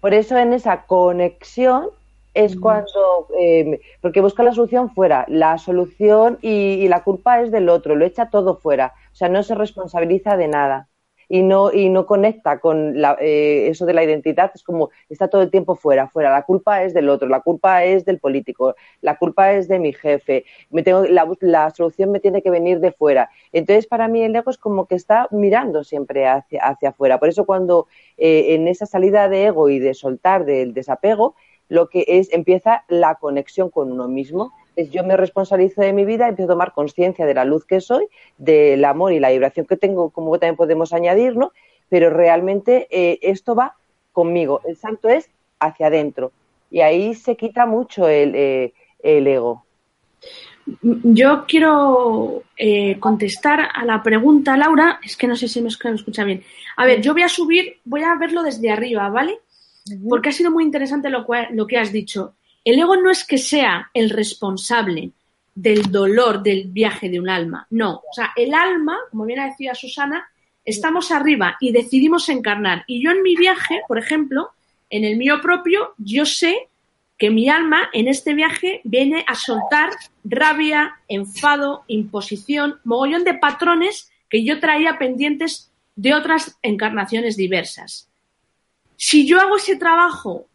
Por eso en esa conexión es cuando, eh, porque busca la solución fuera, la solución y, la culpa es del otro, lo echa todo fuera, o sea, no se responsabiliza de nada y no, y no conecta con la, eh, eso de la identidad, es como está todo el tiempo fuera, fuera, la culpa es del otro, la culpa es del político, la culpa es de mi jefe, me tengo, la, solución me tiene que venir de fuera. Entonces, para mí el ego es como que está mirando siempre hacia, hacia afuera, por eso cuando eh, en esa salida de ego y de soltar del desapego, lo que es, empieza la conexión con uno mismo. Es yo me responsabilizo de mi vida, empiezo a tomar conciencia de la luz que soy, del amor y la vibración que tengo, como también podemos añadir, ¿no? Pero realmente eh, esto va conmigo. El santo es hacia adentro. Y ahí se quita mucho el, eh, ego. Yo quiero eh, contestar a la pregunta, Laura. Es que no sé si me escucha bien. A ver, yo voy a subir, voy a verlo desde arriba, ¿vale? Porque ha sido muy interesante lo, lo que has dicho. El ego no es que sea el responsable del dolor del viaje de un alma, no. O sea, el alma, como bien decía Susana, estamos arriba y decidimos encarnar. Y yo en mi viaje, por ejemplo, en el mío propio, yo sé que mi alma en este viaje viene a soltar rabia, enfado, imposición, mogollón de patrones que yo traía pendientes de otras encarnaciones diversas. Si yo hago ese trabajo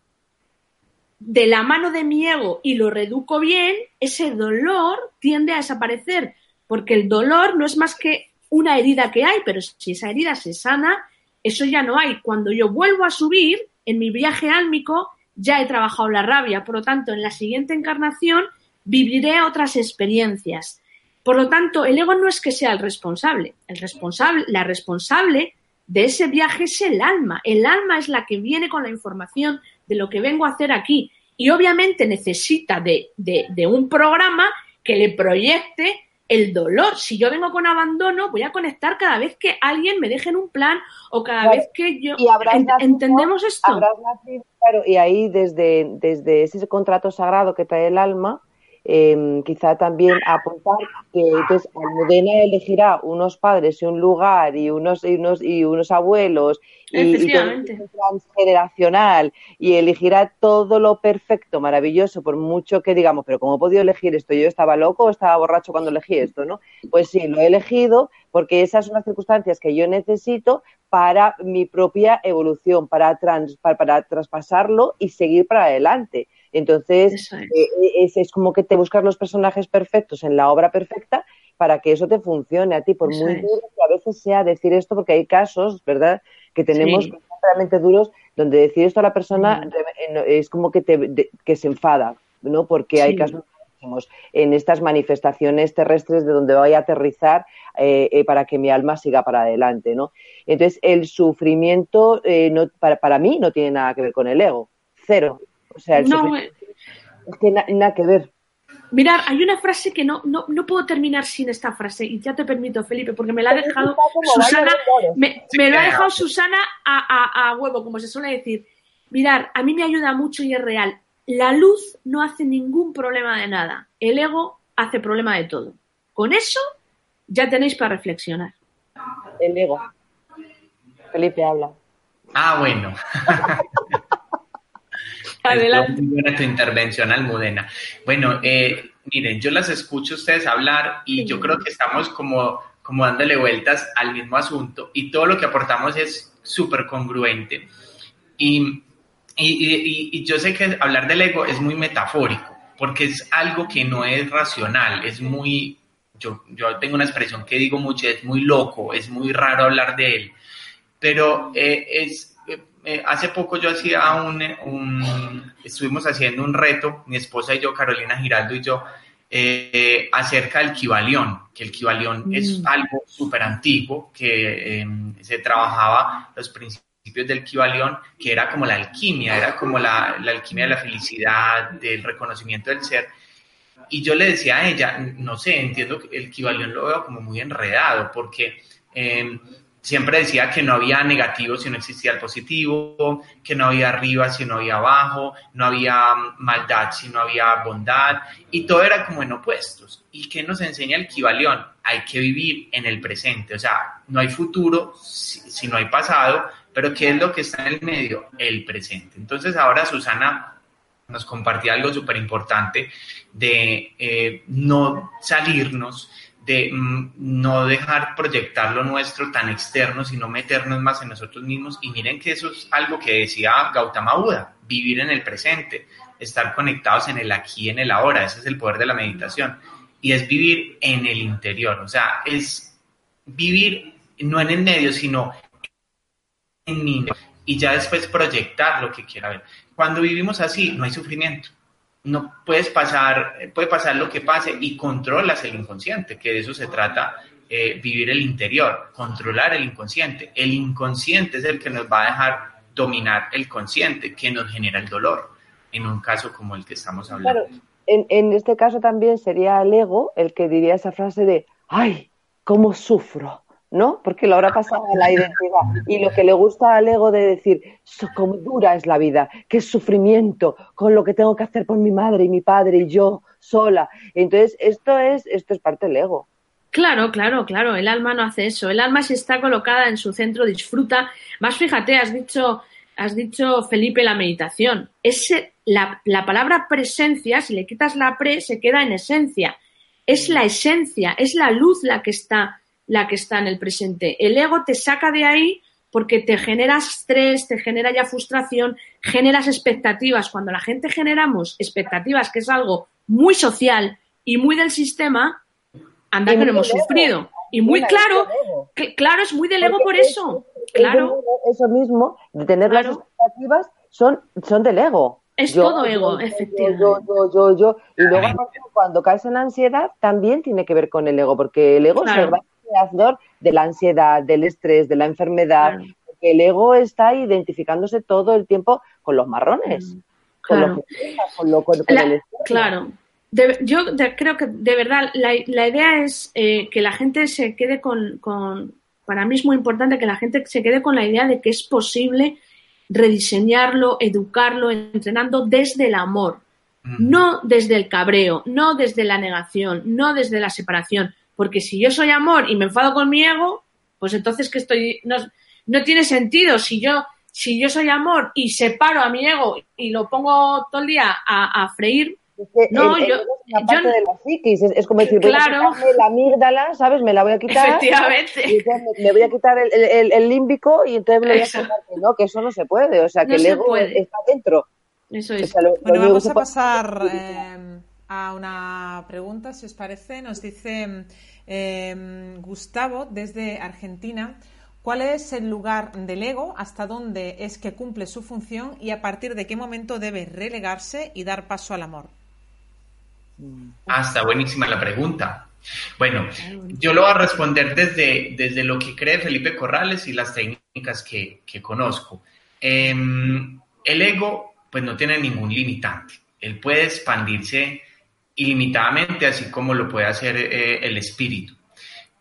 de la mano de mi ego y lo reduco bien, ese dolor tiende a desaparecer, porque el dolor no es más que una herida que hay, pero si esa herida se sana, eso ya no hay. Cuando yo vuelvo a subir en mi viaje álmico, ya he trabajado la rabia, por lo tanto, en la siguiente encarnación viviré otras experiencias. Por lo tanto, el ego no es que sea el responsable, el responsable, la responsable de ese viaje es el alma. El alma es la que viene con la información de lo que vengo a hacer aquí. Y obviamente necesita de, un programa que le proyecte el dolor. Si yo vengo con abandono, voy a conectar cada vez que alguien me deje en un plan o cada vez que yo... Y ¿Entendemos esto? claro, y ahí desde, desde ese contrato sagrado que trae el alma, eh, quizá también apuntar que entonces Almudena elegirá unos padres y un lugar y unos y unos y unos abuelos y, y transgeneracional y elegirá todo lo perfecto, maravilloso, por mucho que digamos, pero ¿cómo he podido elegir esto? ¿Yo estaba loco o estaba borracho cuando elegí esto? ¿no? Pues sí, lo he elegido porque esas son las circunstancias que yo necesito para mi propia evolución, para, trans, para traspasarlo y seguir para adelante. Entonces, eh, es. como que te buscas los personajes perfectos en la obra perfecta para que eso te funcione a ti, por muy duro que a veces sea decir esto, porque hay casos, ¿verdad?, que tenemos realmente duros, donde decir esto a la persona es como que, te, que se enfada, ¿no? Porque hay casos en estas manifestaciones terrestres de donde voy a aterrizar eh, eh, para que mi alma siga para adelante, ¿no? Entonces, el sufrimiento eh, no, para, para, mí no tiene nada que ver con el ego, cero. O sea, el no, es que nada que ver. Mirar, hay una frase que no, no, no, puedo terminar sin esta frase, y ya te permito, Felipe, porque me la ha dejado Susana, me, me lo ha dejado Susana a, a, a, huevo, como se suele decir. Mirar, a mí me ayuda mucho y es real. La luz no hace ningún problema de nada. El ego hace problema de todo. Con eso ya tenéis para reflexionar. El ego. Felipe habla. Ah, bueno. Adelante. Muy buena tu intervención, Almudena. Bueno, eh, miren, yo las escucho a ustedes hablar y yo creo que estamos como, como dándole vueltas al mismo asunto y todo lo que aportamos es súper congruente. Y, y, y, yo sé que hablar del ego es muy metafórico, porque es algo que no es racional, es muy, yo, yo tengo una expresión que digo mucho, es muy loco, es muy raro hablar de él, pero eh, es, eh, hace poco yo hacía un, estuvimos haciendo un reto, mi esposa y yo, Carolina Giraldo y yo, eh, acerca del Kibalión, que el Kibalión es mm. algo súper antiguo, que em, se trabajaba los principios del Kibalión, que era como la alquimia, era como la, la, alquimia de la felicidad, del reconocimiento del ser. Y yo le decía a ella, no sé, entiendo que el Kibalión lo veo como muy enredado, porque em, siempre decía que no había negativo si no existía el positivo, que no había arriba si no había abajo, no había maldad si no había bondad, y todo era como en opuestos. ¿Y qué nos enseña el Kibalión? Hay que vivir en el presente, o sea, no hay futuro si, no hay pasado, pero ¿qué es lo que está en el medio? El presente. Entonces ahora Susana nos compartía algo súper importante de eh, no salirnos de mm, no dejar proyectar lo nuestro tan externo, sino meternos más en nosotros mismos. Y miren que eso es algo que decía Gautama Buda, vivir en el presente, estar conectados en el aquí, en el ahora, ese es el poder de la meditación. Y es vivir en el interior, o sea, es vivir no en el medio, sino en mí, y ya después proyectar lo que quiera ver. Cuando vivimos así, no hay sufrimiento no puedes pasar, puede pasar lo que pase y controlas el inconsciente, que de eso se trata eh, vivir el interior, controlar el inconsciente. El inconsciente es el que nos va a dejar dominar el consciente, que nos genera el dolor, en un caso como el que estamos hablando. En, en este caso también sería el ego el que diría esa frase de, ay, cómo sufro. ¿No? Porque lo habrá pasado a la identidad. Y lo que le gusta al ego de decir, cómo dura es la vida, qué sufrimiento, con lo que tengo que hacer por mi madre y mi padre y yo sola. Entonces, esto es, esto es parte del ego. Claro, claro, claro. El alma no hace eso. El alma se está colocada en su centro, disfruta. Más fíjate, has dicho, has dicho Felipe la meditación. Ese, la, la palabra presencia, si le quitas la pre, se queda en esencia. Es la esencia, es la luz la que está la que está en el presente. El ego te saca de ahí porque te genera estrés, te genera ya frustración, generas expectativas. Cuando la gente generamos expectativas, que es algo muy social y muy del sistema, anda que lo hemos sufrido. Y muy claro, claro, es muy del ego por eso. Claro. Eso mismo, de tener las expectativas, son, son del ego. Es todo ego, efectivamente. Yo, yo, yo, yo, Y luego cuando caes en la ansiedad, también tiene que ver con el ego, porque el ego se va de la ansiedad, del estrés, de la enfermedad. Porque el ego está identificándose todo el tiempo con los marrones. Claro. Con, lo, con, el Claro. yo creo que de verdad la, idea es eh, que la gente se quede con, para mí es muy importante que la gente se quede con la idea de que es posible rediseñarlo, educarlo, entrenando desde el amor, no desde el cabreo, no desde la negación, no desde la separación, porque si yo soy amor y me enfado con mi ego, pues entonces que estoy. No, no tiene sentido. Si yo, si yo soy amor y separo a mi ego y lo pongo todo el día a, freír, no, yo, es parte de la psiquis, es, como decir, claro, la amígdala, ¿sabes? Me la voy a quitar. Efectivamente. me, voy a quitar el, el, límbico y entonces me voy a sacar que no, que eso no se puede, o sea, que el ego está dentro. Eso es. bueno, vamos a pasar eh, a una pregunta, si os parece. Nos dice em, Gustavo desde Argentina. ¿Cuál es el lugar del ego? ¿Hasta dónde es que cumple su función? ¿Y a partir de qué momento debe relegarse y dar paso al amor? Ah, está buenísima la pregunta. Bueno, yo lo voy a responder desde, desde lo que cree Felipe Corrales y las técnicas que, conozco. Em, el ego, pues no tiene ningún limitante. Él puede expandirse ilimitadamente, así como lo puede hacer eh, el espíritu.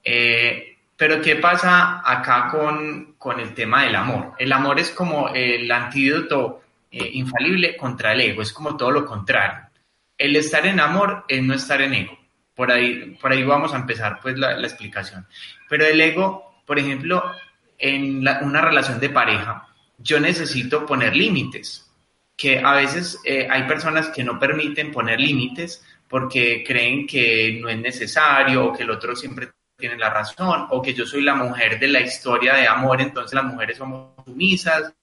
Eh, pero ¿qué pasa acá con, con, el tema del amor? El amor es como el antídoto eh, infalible contra el ego, es como todo lo contrario. El estar en amor es no estar en ego. Por ahí, por ahí vamos a empezar pues la, explicación. Pero el ego, por ejemplo, en una relación de pareja, yo necesito poner límites, que a veces hay personas que no permiten poner límites porque creen que no es necesario o que el otro siempre tiene la razón o que yo soy la mujer de la historia de amor, entonces las mujeres somos sumisas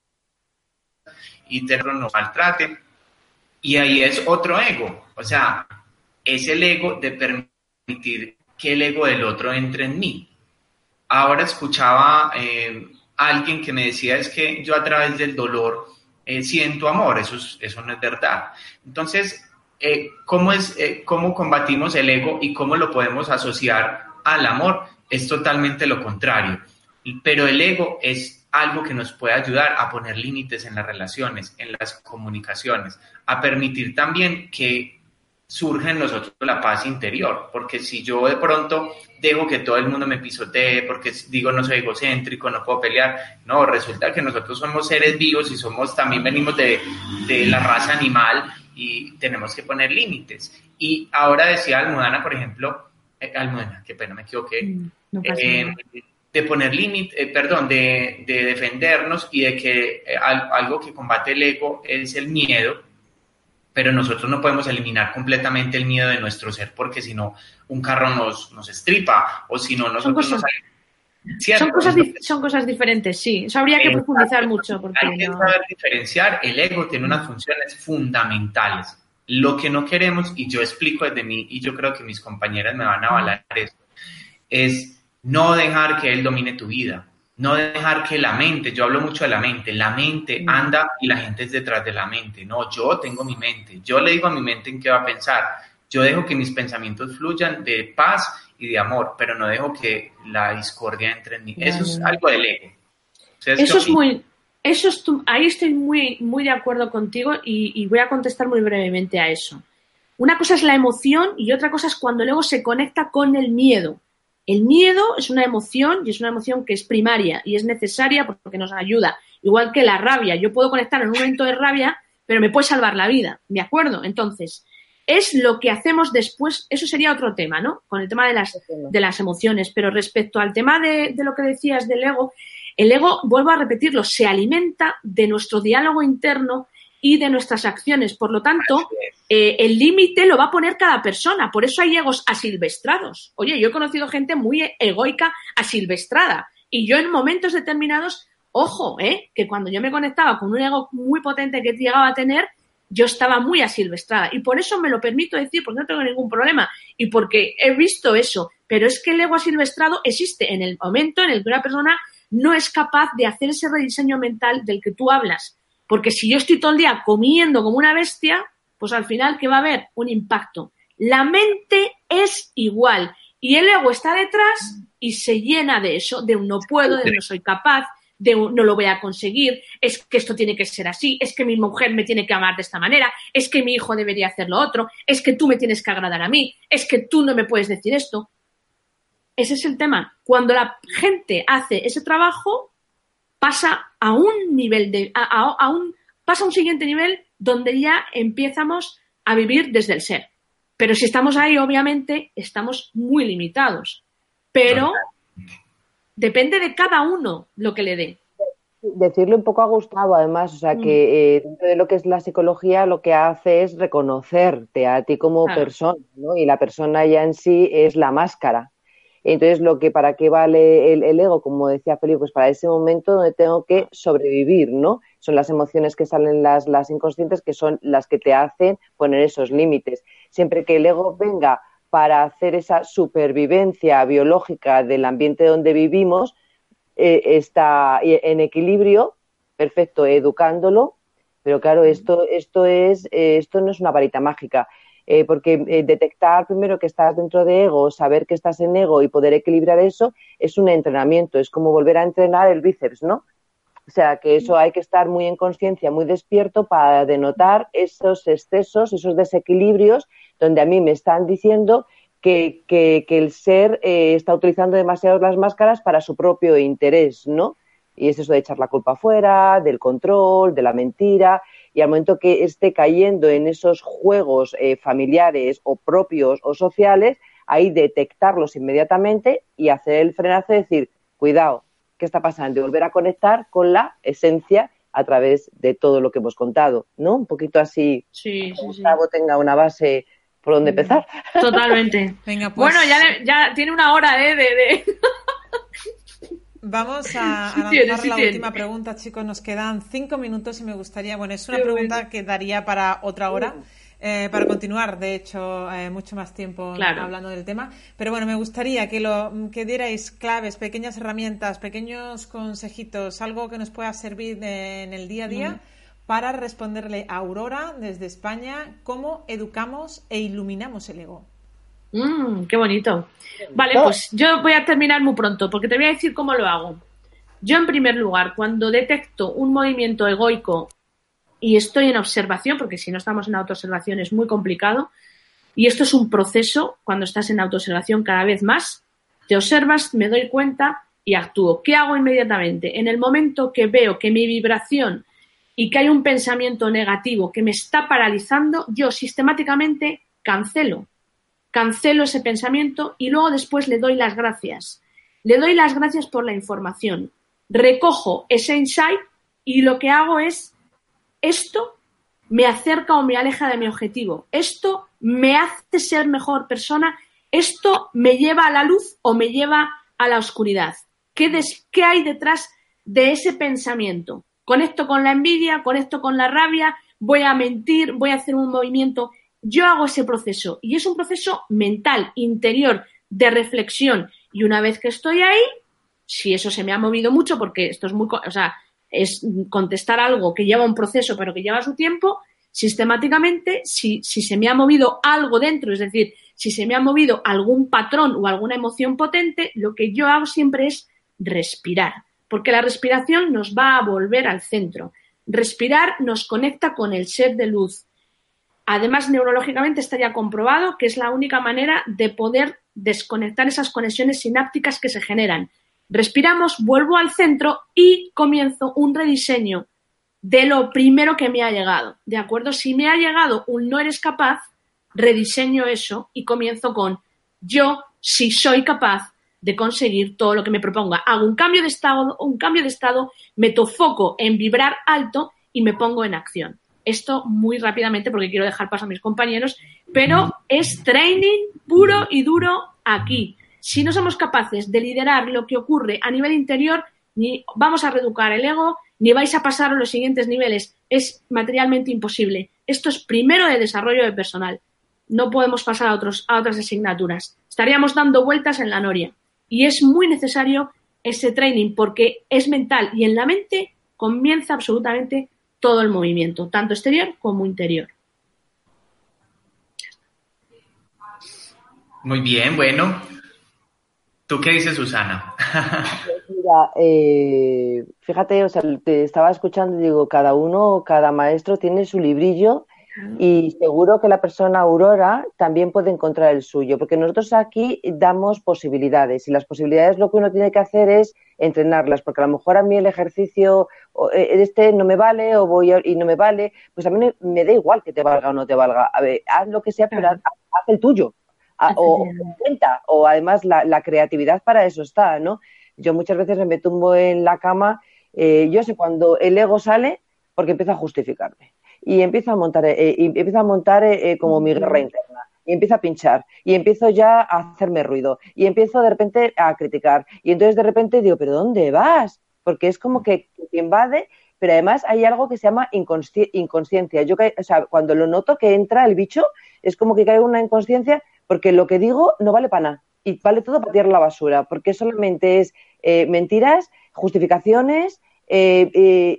y terror nos maltrate. Y ahí es otro ego, o sea, es el ego de permitir que el ego del otro entre en mí. Ahora escuchaba eh, alguien que me decía es que yo a través del dolor eh, siento amor, eso, eso no es verdad. Entonces, eh, ¿cómo, es, eh, cómo combatimos el ego y cómo lo podemos asociar al amor, es totalmente lo contrario. Pero el ego es algo que nos puede ayudar a poner límites en las relaciones, en las comunicaciones, a permitir también que surja en nosotros la paz interior, porque si yo de pronto dejo que todo el mundo me pisotee, porque digo no soy egocéntrico, no puedo pelear, no, resulta que nosotros somos seres vivos y somos, también venimos de, de la raza animal y tenemos que poner límites. Y ahora decía Almudana, por ejemplo, eh, Almudana, qué pena, me equivoqué, mm, eh, de poner límites, eh, perdón, de, de, defendernos y de que algo que combate el ego es el miedo, pero nosotros no podemos eliminar completamente el miedo de nuestro ser porque si no, un carro nos, nos estripa o si no, nosotros son son, cosas son cosas diferentes, sí. Eso habría que profundizar mucho. Porque hay que saber diferenciar. El ego tiene unas funciones fundamentales. Lo que no queremos, y yo explico desde mí, y yo creo que mis compañeras me van a avalar esto, es no dejar que él domine tu vida. No dejar que la mente, yo hablo mucho de la mente, la mente anda y la gente es detrás de la mente. No, yo tengo mi mente. Yo le digo a mi mente en qué va a pensar. Yo dejo que mis pensamientos fluyan de paz y de amor, pero no dejo que la discordia entre en mí. Eso es algo del ego. Eso es muy, eso es ahí estoy muy, muy de acuerdo contigo y, y, voy a contestar muy brevemente a eso. Una cosa es la emoción y otra cosa es cuando el ego se conecta con el miedo. El miedo es una emoción y es una emoción que es primaria y es necesaria porque nos ayuda. Igual que la rabia. Yo puedo conectar en un momento de rabia, pero me puede salvar la vida. ¿De acuerdo? Entonces, es lo que hacemos después, eso sería otro tema, ¿no? Con el tema de las, de las emociones. Pero respecto al tema de, lo que decías del ego, el ego, vuelvo a repetirlo, se alimenta de nuestro diálogo interno y de nuestras acciones. Por lo tanto, eh, el límite lo va a poner cada persona. Por eso hay egos asilvestrados. Oye, yo he conocido gente muy egoica asilvestrada. Y yo en momentos determinados, ojo, ¿eh? que cuando yo me conectaba con un ego muy potente que llegaba a tener, yo estaba muy asilvestrada y por eso me lo permito decir, porque no tengo ningún problema y porque he visto eso. Pero es que el ego asilvestrado existe en el momento en el que una persona no es capaz de hacer ese rediseño mental del que tú hablas. Porque si yo estoy todo el día comiendo como una bestia, pues al final, ¿qué va a haber? Un impacto. La mente es igual y el ego está detrás y se llena de eso, de un no puedo, de no soy capaz, de no lo voy a conseguir, es que esto tiene que ser así, es que mi mujer me tiene que amar de esta manera, es que mi hijo debería hacer lo otro, es que tú me tienes que agradar a mí, es que tú no me puedes decir esto. Ese es el tema. Cuando la gente hace ese trabajo, pasa a un nivel de, a, un, pasa a un siguiente nivel donde ya empezamos a vivir desde el ser. Pero si estamos ahí, obviamente, estamos muy limitados. Pero depende de cada uno lo que le dé. Decirle un poco a Gustavo, además, o sea, que mm. eh, dentro de lo que es la psicología, lo que hace es reconocerte a ti como persona, ¿no? Y la persona ya en sí es la máscara. Entonces, lo que para qué vale el, ego, como decía Felipe, pues para ese momento donde tengo que sobrevivir, ¿no? Son las emociones que salen las, las inconscientes que son las que te hacen poner esos límites. Siempre que el ego venga para hacer esa supervivencia biológica del ambiente donde vivimos eh, está en equilibrio, perfecto, educándolo, pero claro, esto, esto, es, eh, esto no es una varita mágica. eh, porque detectar primero que estás dentro de ego, saber que estás en ego y poder equilibrar eso es un entrenamiento, es como volver a entrenar el bíceps, ¿no? O sea, que eso hay que estar muy en conciencia, muy despierto para denotar esos excesos, esos desequilibrios, donde a mí me están diciendo que, que, el ser eh, está utilizando demasiado las máscaras para su propio interés, ¿no? Y es eso de echar la culpa afuera, del control, de la mentira, y al momento que esté cayendo en esos juegos eh, familiares o propios o sociales, ahí detectarlos inmediatamente y hacer el frenazo decir, cuidado, ¿qué está pasando? Y volver a conectar con la esencia a través de todo lo que hemos contado, ¿no? Un poquito así, sí, sí, Gustavo tenga una base por donde empezar. Totalmente. Venga, pues... Bueno, ya, ya tiene una hora ¿eh? de... Vamos a, lanzar la última pregunta, chicos. Nos quedan cinco minutos y me gustaría, bueno, es una pregunta que daría para otra hora. Eh, para continuar, de hecho, eh, mucho más tiempo hablando del tema. Pero bueno, me gustaría que, lo, que dierais claves, pequeñas herramientas, pequeños consejitos, algo que nos pueda servir en el día a día para responderle a Aurora desde España cómo educamos e iluminamos el ego. Mm, qué bonito. Vale, pues yo voy a terminar muy pronto porque te voy a decir cómo lo hago. Yo, en primer lugar, cuando detecto un movimiento egoico y estoy en observación, porque si no estamos en autoobservación es muy complicado, y esto es un proceso, cuando estás en autoobservación cada vez más, te observas, me doy cuenta y actúo. ¿Qué hago inmediatamente? En el momento que veo que mi vibración y que hay un pensamiento negativo que me está paralizando, yo sistemáticamente cancelo cancelo ese pensamiento y luego después le doy las gracias. Le doy las gracias por la información. Recojo ese insight y lo que hago es, esto me acerca o me aleja de mi objetivo. Esto me hace ser mejor persona. Esto me lleva a la luz o me lleva a la oscuridad. ¿Qué, ¿Qué, hay detrás de ese pensamiento? Conecto con la envidia, conecto con la rabia, voy a mentir, voy a hacer un movimiento yo hago ese proceso y es un proceso mental, interior, de reflexión. Y una vez que estoy ahí, si eso se me ha movido mucho, porque esto es muy, o sea, es contestar algo que lleva un proceso pero que lleva su tiempo, sistemáticamente, si, si se me ha movido algo dentro, es decir, si se me ha movido algún patrón o alguna emoción potente, lo que yo hago siempre es respirar, porque la respiración nos va a volver al centro. Respirar nos conecta con el ser de luz, Además, neurológicamente estaría comprobado que es la única manera de poder desconectar esas conexiones sinápticas que se generan. Respiramos, vuelvo al centro y comienzo un rediseño de lo primero que me ha llegado. ¿De acuerdo? Si me ha llegado un no eres capaz, rediseño eso y comienzo con yo sí soy capaz de conseguir todo lo que me proponga. Hago un cambio de estado, un cambio de estado, meto foco en vibrar alto y me pongo en acción esto muy rápidamente porque quiero dejar paso a mis compañeros, pero es training puro y duro aquí. Si no somos capaces de liderar lo que ocurre a nivel interior, ni vamos a reeducar el ego, ni vais a pasar a los siguientes niveles. Es materialmente imposible. Esto es primero de desarrollo de personal. No podemos pasar a, otros, a otras asignaturas. Estaríamos dando vueltas en la noria. Y es muy necesario ese training porque es mental y en la mente comienza absolutamente todo el movimiento, tanto exterior como interior. Muy bien, bueno. ¿Tú qué dices, Susana? Mira, eh, fíjate, o sea, te estaba escuchando y digo, cada uno, cada maestro tiene su librillo y seguro que la persona Aurora también puede encontrar el suyo, porque nosotros aquí damos posibilidades y las posibilidades lo que uno tiene que hacer es entrenarlas, porque a lo mejor a mí el ejercicio eh, este no me vale o voy y no me vale, pues a mí me da igual que te valga o no te valga. A ver, haz lo que sea, pero haz, el tuyo. O, cuenta, o además la, creatividad para eso está, ¿no? Yo muchas veces me tumbo en la cama, eh, yo sé cuando el ego sale porque empiezo a justificarme y empiezo a montar, eh, y empiezo a montar eh, como mi guerra interna. Y empiezo a pinchar, y empiezo ya a hacerme ruido, y empiezo de repente a criticar. Y entonces de repente digo, ¿pero dónde vas? Porque es como que te invade, pero además hay algo que se llama inconsciencia. Yo, o sea, cuando lo noto que entra el bicho, es como que cae una inconsciencia porque lo que digo no vale para nada y vale todo para tirar la basura, porque solamente es eh, mentiras, justificaciones, eh, eh,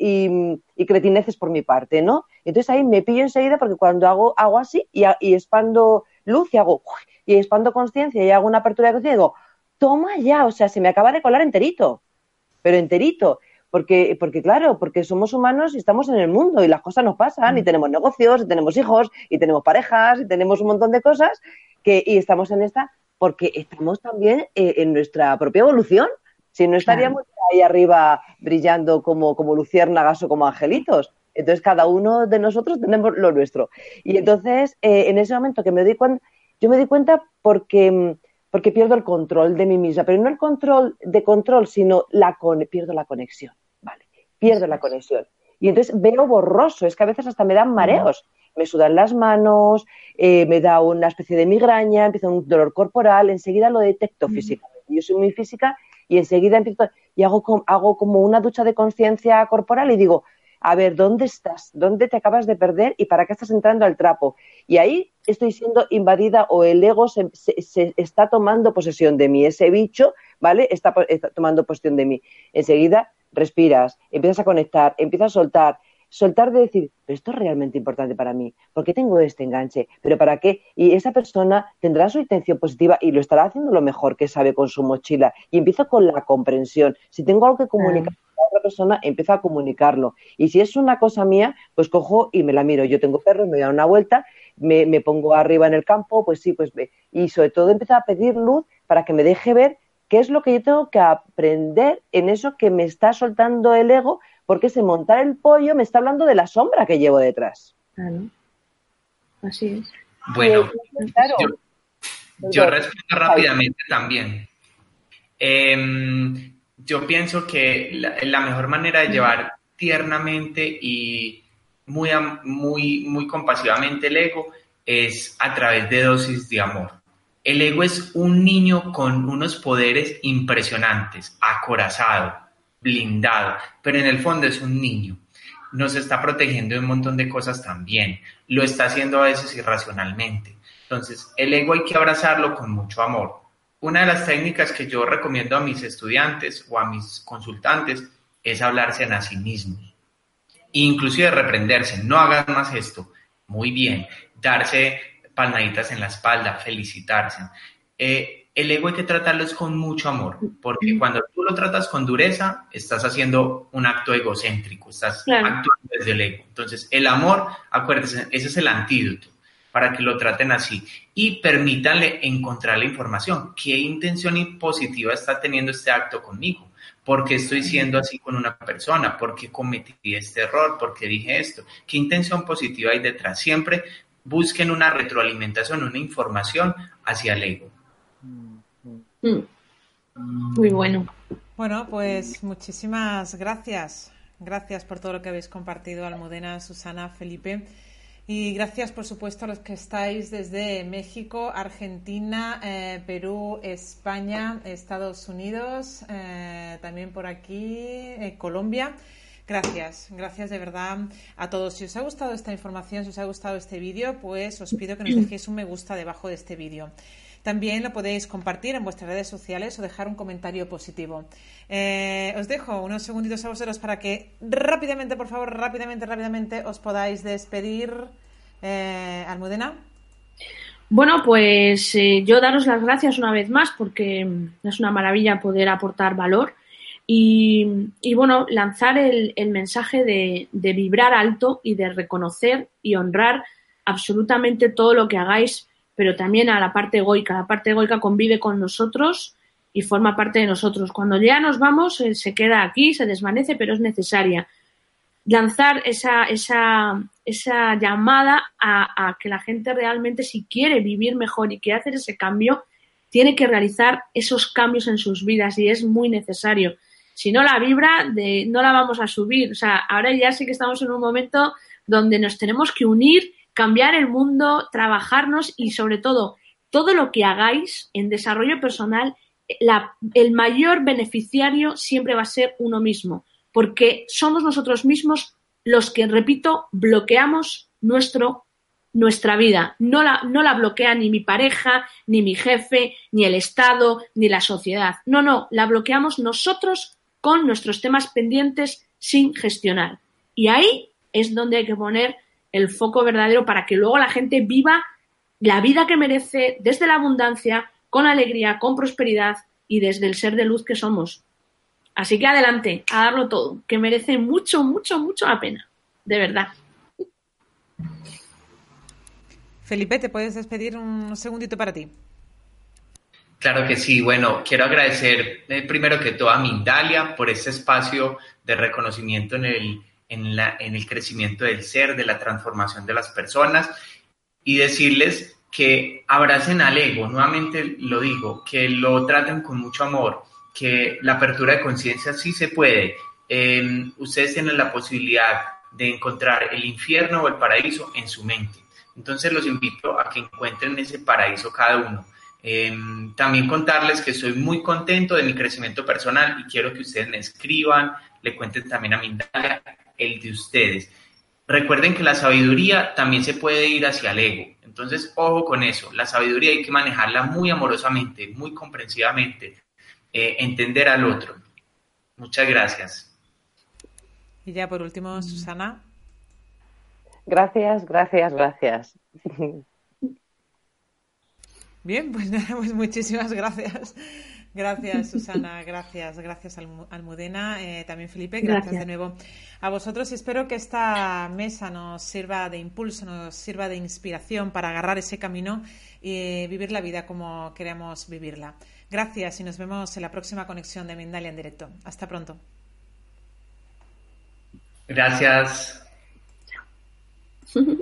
y, cretineces por mi parte, ¿no? Entonces ahí me pillo enseguida porque cuando hago, hago así y, y expando luz y hago y expando conciencia y hago una apertura de conciencia digo, toma ya, o sea, se me acaba de colar enterito, pero enterito. Porque, porque claro, porque somos humanos y estamos en el mundo y las cosas nos pasan y mm. tenemos negocios y tenemos hijos y tenemos parejas y tenemos un montón de cosas que, y estamos en esta porque estamos también eh, en nuestra propia evolución. Si no estaríamos ahí arriba brillando como, como luciérnagas o como angelitos. Entonces cada uno de nosotros tenemos lo nuestro. Y entonces eh, en ese momento que me di cuenta, yo me di cuenta porque porque pierdo el control de mí misma, pero no el control de control, sino la pierdo la conexión pierdo la conexión. Y entonces veo borroso, es que a veces hasta me dan mareos. Me sudan las manos, eh, me da una especie de migraña, empieza un dolor corporal, enseguida lo detecto físicamente. Yo soy muy física y enseguida empiezo y hago, hago como una ducha de conciencia corporal y digo, a ver, ¿dónde estás? ¿Dónde te acabas de perder y para qué estás entrando al trapo? Y ahí estoy siendo invadida o el ego se, está tomando posesión de mí, ese bicho, ¿vale? está tomando posesión de mí. Enseguida respiras, empiezas a conectar, empiezas a soltar, soltar de decir, pero esto es realmente importante para mí, ¿por qué tengo este enganche? ¿Pero para qué? Y esa persona tendrá su intención positiva y lo estará haciendo lo mejor que sabe con su mochila. Y empiezo con la comprensión. Si tengo algo que comunicar con otra persona, empiezo a comunicarlo. Y si es una cosa mía, pues cojo y me la miro. Yo tengo perros, me voy a dar una vuelta, me, me pongo arriba en el campo, pues sí, pues ve. Y sobre todo empiezo a pedir luz para que me deje ver ¿Qué es lo que yo tengo que aprender en eso que me está soltando el ego? Porque ese montar el pollo me está hablando de la sombra que llevo detrás. Claro. Así es. Bueno, yo, respondo rápidamente también. Em, yo pienso que la, mejor manera de llevar tiernamente y muy, muy, muy compasivamente el ego es a través de dosis de amor. El ego es un niño con unos poderes impresionantes, acorazado, blindado, pero en el fondo es un niño. Nos está protegiendo de un montón de cosas también. Lo está haciendo a veces irracionalmente. Entonces, el ego hay que abrazarlo con mucho amor. Una de las técnicas que yo recomiendo a mis estudiantes o a mis consultantes es hablarse a sí mismos. Inclusive reprenderse, no hagas más esto. Muy bien. Darse palmaditas en la espalda, felicitarse. Eh, el ego hay que tratarlo es con mucho amor, porque cuando tú lo tratas con dureza, estás haciendo un acto egocéntrico, estás actuando desde el ego. Entonces, el amor, acuérdense, ese es el antídoto para que lo traten así y permítanle encontrar la información. ¿Qué intención positiva está teniendo este acto conmigo? ¿Por qué estoy siendo así con una persona? ¿Por qué cometí este error? ¿Por qué dije esto? ¿Qué intención positiva hay detrás? Siempre busquen una retroalimentación, una información hacia el ego. Mm. Muy bueno. Bueno, pues muchísimas gracias. Gracias por todo lo que habéis compartido, Almudena, Susana, Felipe. Y gracias, por supuesto, a los que estáis desde México, Argentina, eh, Perú, España, Estados Unidos, eh, también por aquí, eh, Colombia. Gracias, gracias de verdad a todos. Si os ha gustado esta información, si os ha gustado este vídeo, pues os pido que nos dejéis un me gusta debajo de este vídeo. También lo podéis compartir en vuestras redes sociales o dejar un comentario positivo. Eh, os dejo unos segunditos a vosotros para que rápidamente, por favor, rápidamente, rápidamente os podáis despedir. Eh, Almudena. Bueno, pues eh, yo daros las gracias una vez más porque es una maravilla poder aportar valor y, bueno, lanzar el, mensaje de, vibrar alto y de reconocer y honrar absolutamente todo lo que hagáis, pero también a la parte egoica. La parte egoica convive con nosotros y forma parte de nosotros. Cuando ya nos vamos, eh, se queda aquí, se desvanece, pero es necesaria. Lanzar esa, esa, esa llamada a, que la gente realmente, si quiere vivir mejor y quiere hacer ese cambio, tiene que realizar esos cambios en sus vidas y es muy necesario si no la vibra, de, no la vamos a subir. O sea, ahora ya sí que estamos en un momento donde nos tenemos que unir, cambiar el mundo, trabajarnos y sobre todo, todo lo que hagáis en desarrollo personal, el mayor beneficiario siempre va a ser uno mismo, porque somos nosotros mismos los que, repito, bloqueamos nuestro, nuestra vida. No la, no la bloquea ni mi pareja, ni mi jefe, ni el Estado, ni la sociedad. No, no, la bloqueamos nosotros con nuestros temas pendientes sin gestionar. Y ahí es donde hay que poner el foco verdadero para que luego la gente viva la vida que merece desde la abundancia, con alegría, con prosperidad y desde el ser de luz que somos. Así que adelante, a darlo todo, que merece mucho, mucho, mucho la pena. De verdad. Felipe, ¿te puedes despedir un segundito para ti? Claro que sí. Bueno, quiero agradecer eh, primero que todo a Mindalia por este espacio de reconocimiento en el, en, la, en el crecimiento del ser, de la transformación de las personas y decirles que abracen al ego, nuevamente lo digo, que lo traten con mucho amor, que la apertura de conciencia sí se puede. Em, ustedes tienen la posibilidad de encontrar el infierno o el paraíso en su mente. Entonces los invito a que encuentren ese paraíso cada uno. Em, también contarles que estoy muy contento de mi crecimiento personal y quiero que ustedes me escriban, le cuenten también a mi el de ustedes. Recuerden que la sabiduría también se puede ir hacia el ego. Entonces, ojo con eso. La sabiduría hay que manejarla muy amorosamente, muy comprensivamente, eh, entender al otro. Muchas gracias. Y ya por último, Susana. Gracias, gracias, gracias. Bien, pues nada, pues muchísimas gracias. Gracias, Susana. Gracias, gracias, Almudena. Eh, también, Felipe, gracias, de nuevo a vosotros y espero que esta mesa nos sirva de impulso, nos sirva de inspiración para agarrar ese camino y vivir la vida como queremos vivirla. Gracias y nos vemos en la próxima conexión de Mindalia en directo. Hasta pronto. Gracias.